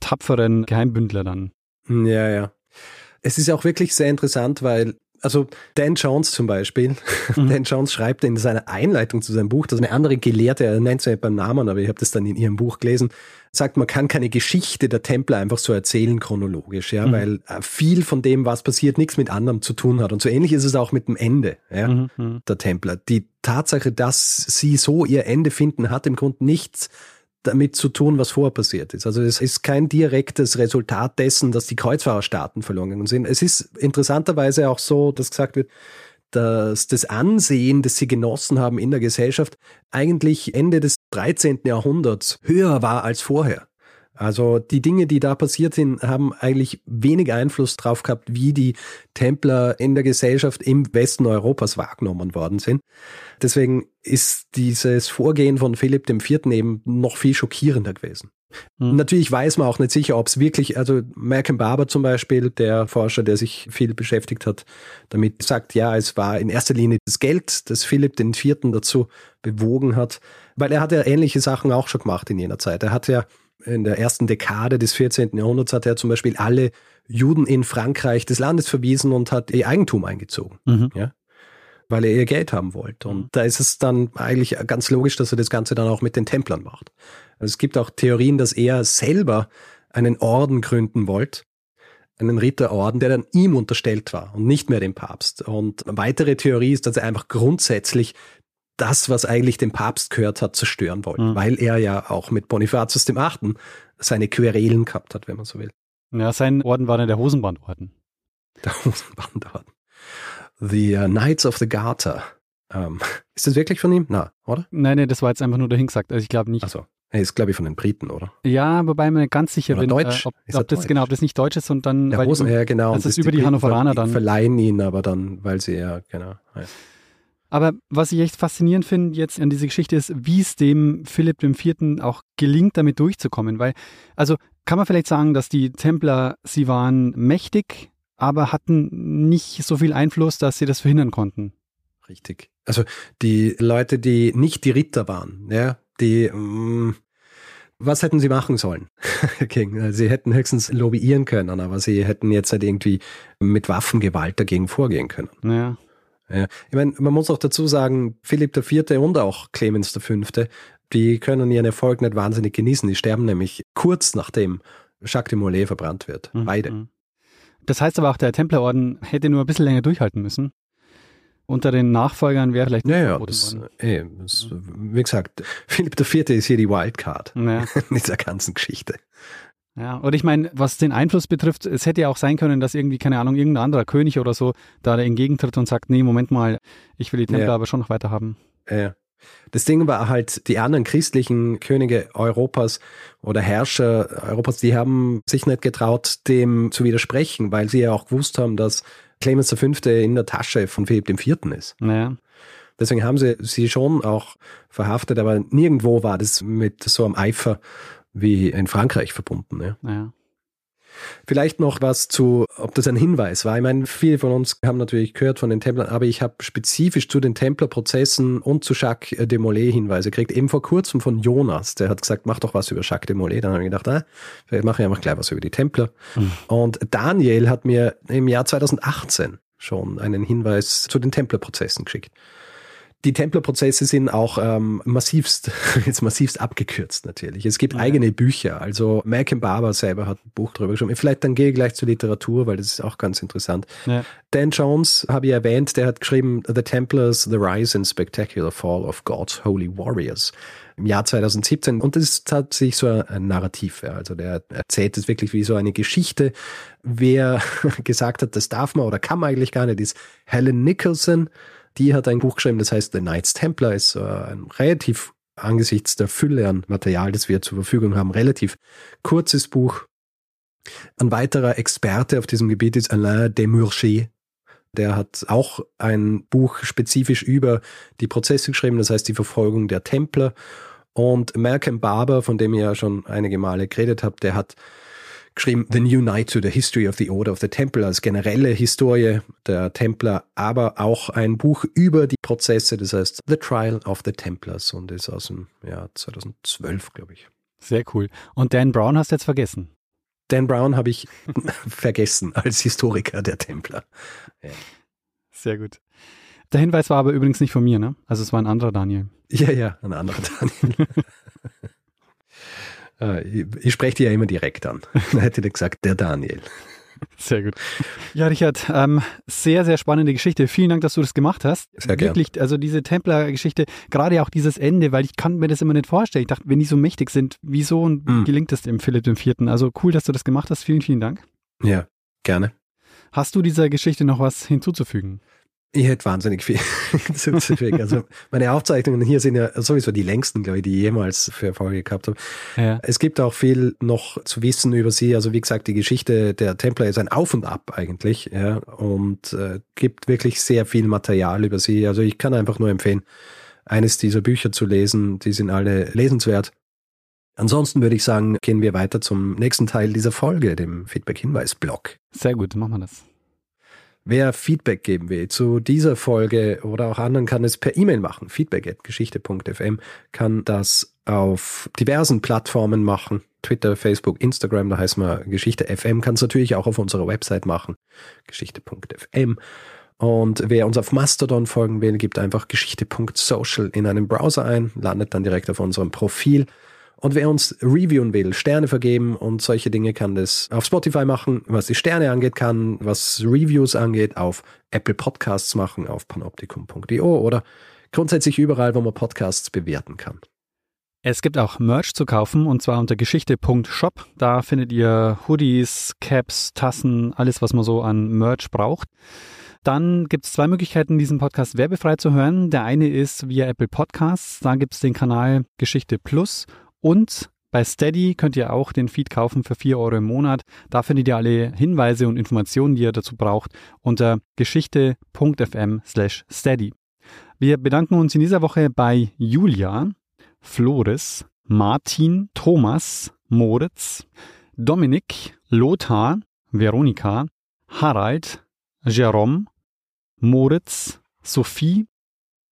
A: tapferen Geheimbündler dann.
B: Ja, ja. Es ist auch wirklich sehr interessant, weil also Dan Jones zum Beispiel, mhm. Dan Jones schreibt in seiner Einleitung zu seinem Buch, dass eine andere Gelehrte, er nennt sie nicht beim Namen, aber ich habe das dann in ihrem Buch gelesen, sagt, man kann keine Geschichte der Templer einfach so erzählen chronologisch, ja, mhm. weil äh, viel von dem, was passiert, nichts mit anderem zu tun hat. Und so ähnlich ist es auch mit dem Ende ja, mhm. mhm. der Templer. Die Tatsache, dass sie so ihr Ende finden, hat im Grunde nichts damit zu tun, was vorher passiert ist. Also es ist kein direktes Resultat dessen, dass die Kreuzfahrerstaaten verloren sind. Es ist interessanterweise auch so, dass gesagt wird, dass das Ansehen, das sie genossen haben in der Gesellschaft, eigentlich Ende des 13. Jahrhunderts höher war als vorher. Also die Dinge, die da passiert sind, haben eigentlich wenig Einfluss drauf gehabt, wie die Templer in der Gesellschaft im Westen Europas wahrgenommen worden sind. Deswegen ist dieses Vorgehen von Philipp IV. eben noch viel schockierender gewesen. Mhm. Natürlich weiß man auch nicht sicher, ob es wirklich, also Malcolm Barber zum Beispiel, der Forscher, der sich viel beschäftigt hat, damit sagt, ja, es war in erster Linie das Geld, das Philipp IV. dazu bewogen hat, weil er hat ja ähnliche Sachen auch schon gemacht in jener Zeit. Er hat ja in der ersten Dekade des 14. Jahrhunderts hat er zum Beispiel alle Juden in Frankreich des Landes verwiesen und hat ihr Eigentum eingezogen. Mhm. Ja? Weil er ihr Geld haben wollte. Und mhm. da ist es dann eigentlich ganz logisch, dass er das Ganze dann auch mit den Templern macht. Also es gibt auch Theorien, dass er selber einen Orden gründen wollte, einen Ritterorden, der dann ihm unterstellt war und nicht mehr dem Papst. Und eine weitere Theorie ist, dass er einfach grundsätzlich das, was eigentlich dem Papst gehört hat, zerstören wollen, mhm. weil er ja auch mit Bonifatius dem Achten seine Querelen gehabt hat, wenn man so will.
A: Ja, sein Orden war dann der Hosenbandorden.
B: Der Hosenbandorden. The uh, Knights of the Garter. Ähm, ist das wirklich von ihm? Na, oder?
A: Nein, nein, das war jetzt einfach nur dahingesagt. Also ich glaube nicht.
B: Achso. Er ist, glaube ich, von den Briten, oder?
A: Ja, wobei man ganz sicher
B: oder bin, Deutsch?
A: Äh, ob, ob das Deutsch? genau, ob das nicht Deutsch ist und dann,
B: der weil Hosen, die, ja, genau.
A: das ist über die, die Hannoveraner dann.
B: verleihen ihn aber dann, weil sie ja, genau. Ja.
A: Aber was ich echt faszinierend finde jetzt an dieser Geschichte ist, wie es dem Philipp IV. auch gelingt, damit durchzukommen. Weil, also kann man vielleicht sagen, dass die Templer, sie waren mächtig, aber hatten nicht so viel Einfluss, dass sie das verhindern konnten.
B: Richtig. Also die Leute, die nicht die Ritter waren, ja, die, mh, mm, was hätten sie machen sollen? sie hätten höchstens lobbyieren können, aber sie hätten jetzt halt irgendwie mit Waffengewalt dagegen vorgehen können.
A: Ja.
B: Ja. Ich meine, man muss auch dazu sagen, Philipp IV. und auch Clemens V., die können ihren Erfolg nicht wahnsinnig genießen. Die sterben nämlich kurz nachdem Jacques de Molay verbrannt wird. Mhm. Beide.
A: Das heißt aber auch, der Templerorden hätte nur ein bisschen länger durchhalten müssen. Unter den Nachfolgern wäre vielleicht
B: naja, das, ey, das, wie gesagt, Philipp IV. ist hier die Wildcard naja. in dieser ganzen Geschichte.
A: Ja, und ich meine, was den Einfluss betrifft, es hätte ja auch sein können, dass irgendwie, keine Ahnung, irgendein anderer König oder so da entgegentritt und sagt, nee, Moment mal, ich will die Templer ja. aber schon noch weiter haben.
B: Ja. Das Ding war halt, die anderen christlichen Könige Europas oder Herrscher Europas, die haben sich nicht getraut, dem zu widersprechen, weil sie ja auch gewusst haben, dass Clemens V. in der Tasche von Philipp IV. ist.
A: Naja.
B: Deswegen haben sie sie schon auch verhaftet, aber nirgendwo war das mit so einem Eifer wie in Frankreich verbunden. Ja.
A: ja.
B: Vielleicht noch was zu, ob das ein Hinweis war. Ich meine, viele von uns haben natürlich gehört von den Templern, aber ich habe spezifisch zu den Templerprozessen und zu Jacques de Molay Hinweise gekriegt. Eben vor kurzem von Jonas, der hat gesagt, mach doch was über Jacques de Molay. Dann habe ich gedacht, ah, vielleicht mache ich einfach gleich was über die Templer. Mhm. Und Daniel hat mir im Jahr 2018 schon einen Hinweis zu den Templerprozessen geschickt. Die Templerprozesse sind auch ähm, massivst, jetzt massivst abgekürzt natürlich. Es gibt ja. eigene Bücher. Also Malcolm Barber selber hat ein Buch drüber geschrieben. Vielleicht dann gehe ich gleich zur Literatur, weil das ist auch ganz interessant. Ja. Dan Jones habe ich erwähnt, der hat geschrieben The Templars, The Rise and Spectacular Fall of God's Holy Warriors im Jahr 2017. Und das ist tatsächlich so ein Narrativ. Ja. Also der erzählt es wirklich wie so eine Geschichte. Wer gesagt hat, das darf man oder kann man eigentlich gar nicht, ist Helen Nicholson die hat ein Buch geschrieben, das heißt The Knights Templar, ist äh, ein relativ angesichts der Fülle an Material, das wir zur Verfügung haben, relativ kurzes Buch. Ein weiterer Experte auf diesem Gebiet ist Alain Desmurger. Der hat auch ein Buch spezifisch über die Prozesse geschrieben, das heißt die Verfolgung der Templer. Und Malcolm Barber, von dem ihr ja schon einige Male geredet habt, der hat geschrieben The New Night to the History of the Order of the Temple als generelle Historie der Templer, aber auch ein Buch über die Prozesse, das heißt The Trial of the Templars und ist aus dem Jahr 2012, glaube ich.
A: Sehr cool. Und Dan Brown hast du jetzt vergessen?
B: Dan Brown habe ich vergessen als Historiker der Templer.
A: Ja. Sehr gut. Der Hinweis war aber übrigens nicht von mir, ne? Also es war ein anderer Daniel.
B: Ja, ja, ein anderer Daniel. Äh, ich spreche die ja immer direkt an. Dann hätte ich gesagt, der Daniel.
A: Sehr gut. Ja, Richard, ähm, sehr, sehr spannende Geschichte. Vielen Dank, dass du das gemacht hast.
B: Sehr gerne.
A: Wirklich, also diese Templer-Geschichte, gerade auch dieses Ende, weil ich kann mir das immer nicht vorstellen. Ich dachte, wenn die so mächtig sind, wieso mhm. gelingt es dem Philipp IV.? Also cool, dass du das gemacht hast. Vielen, vielen Dank.
B: Ja, gerne.
A: Hast du dieser Geschichte noch was hinzuzufügen?
B: Ich hätte wahnsinnig viel hinzuzufügen. also meine Aufzeichnungen hier sind ja sowieso die längsten, glaube ich, die ich jemals für Erfolge gehabt habe. Ja. Es gibt auch viel noch zu wissen über sie. Also wie gesagt, die Geschichte der Templer ist ein Auf und Ab eigentlich, ja, und äh, gibt wirklich sehr viel Material über sie. Also ich kann einfach nur empfehlen, eines dieser Bücher zu lesen. Die sind alle lesenswert. Ansonsten würde ich sagen, gehen wir weiter zum nächsten Teil dieser Folge, dem Feedback-Hinweis-Blog.
A: Sehr gut, machen wir das.
B: Wer Feedback geben will zu dieser Folge oder auch anderen, kann es per E-Mail machen. Feedback@geschichte.fm kann das auf diversen Plattformen machen. Twitter, Facebook, Instagram, da heißt man Geschichte FM, kann es natürlich auch auf unserer Website machen. Geschichte.fm. Und wer uns auf Mastodon folgen will, gibt einfach geschichte.social in einem Browser ein, landet dann direkt auf unserem Profil. Und wer uns reviewen will, Sterne vergeben und solche Dinge kann das auf Spotify machen, was die Sterne angeht, kann, was Reviews angeht, auf Apple Podcasts machen, auf panoptikum.io oder grundsätzlich überall, wo man Podcasts bewerten kann.
A: Es gibt auch Merch zu kaufen und zwar unter geschichte.shop. Da findet ihr Hoodies, Caps, Tassen, alles, was man so an Merch braucht. Dann gibt es zwei Möglichkeiten, diesen Podcast werbefrei zu hören. Der eine ist via Apple Podcasts. Da gibt es den Kanal Geschichte Plus und bei Steady könnt ihr auch den Feed kaufen für 4 Euro im Monat. Da findet ihr alle Hinweise und Informationen, die ihr dazu braucht, unter geschichte.fm steady. Wir bedanken uns in dieser Woche bei Julia, Floris, Martin, Thomas, Moritz, Dominik, Lothar, Veronika, Harald, Jerome, Moritz, Sophie,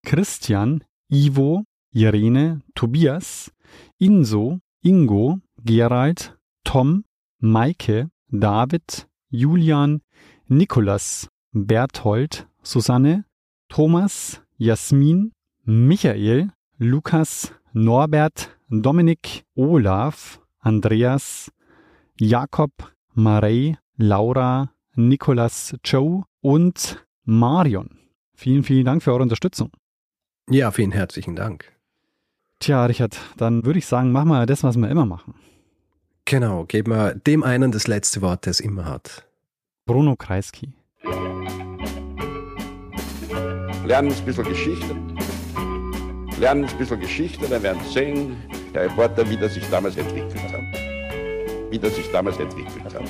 A: Christian, Ivo, Irene, Tobias, Inso, Ingo, Gerald, Tom, Maike, David, Julian, Nikolas, Berthold, Susanne, Thomas, Jasmin, Michael, Lukas, Norbert, Dominik, Olaf, Andreas, Jakob, Marei, Laura, Nikolas, Joe und Marion. Vielen, vielen Dank für eure Unterstützung.
B: Ja, vielen herzlichen Dank.
A: Tja, Richard, dann würde ich sagen, machen wir das, was wir immer machen.
B: Genau, geben wir dem einen das letzte Wort, der es immer hat.
A: Bruno Kreisky.
C: Lernen ein bisschen Geschichte. Lernen ein bisschen Geschichte, dann werden Sie sehen, der Reporter, wie das sich damals entwickelt hat. Wie das sich damals entwickelt hat.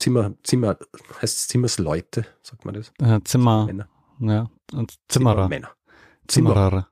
B: Zimmer, Zimmer, heißt es Zimmersleute, sagt man das?
A: Äh, Zimmer, Männer. Ja, und Zimmerer.
B: Zimmermänner.
A: Zimmerer.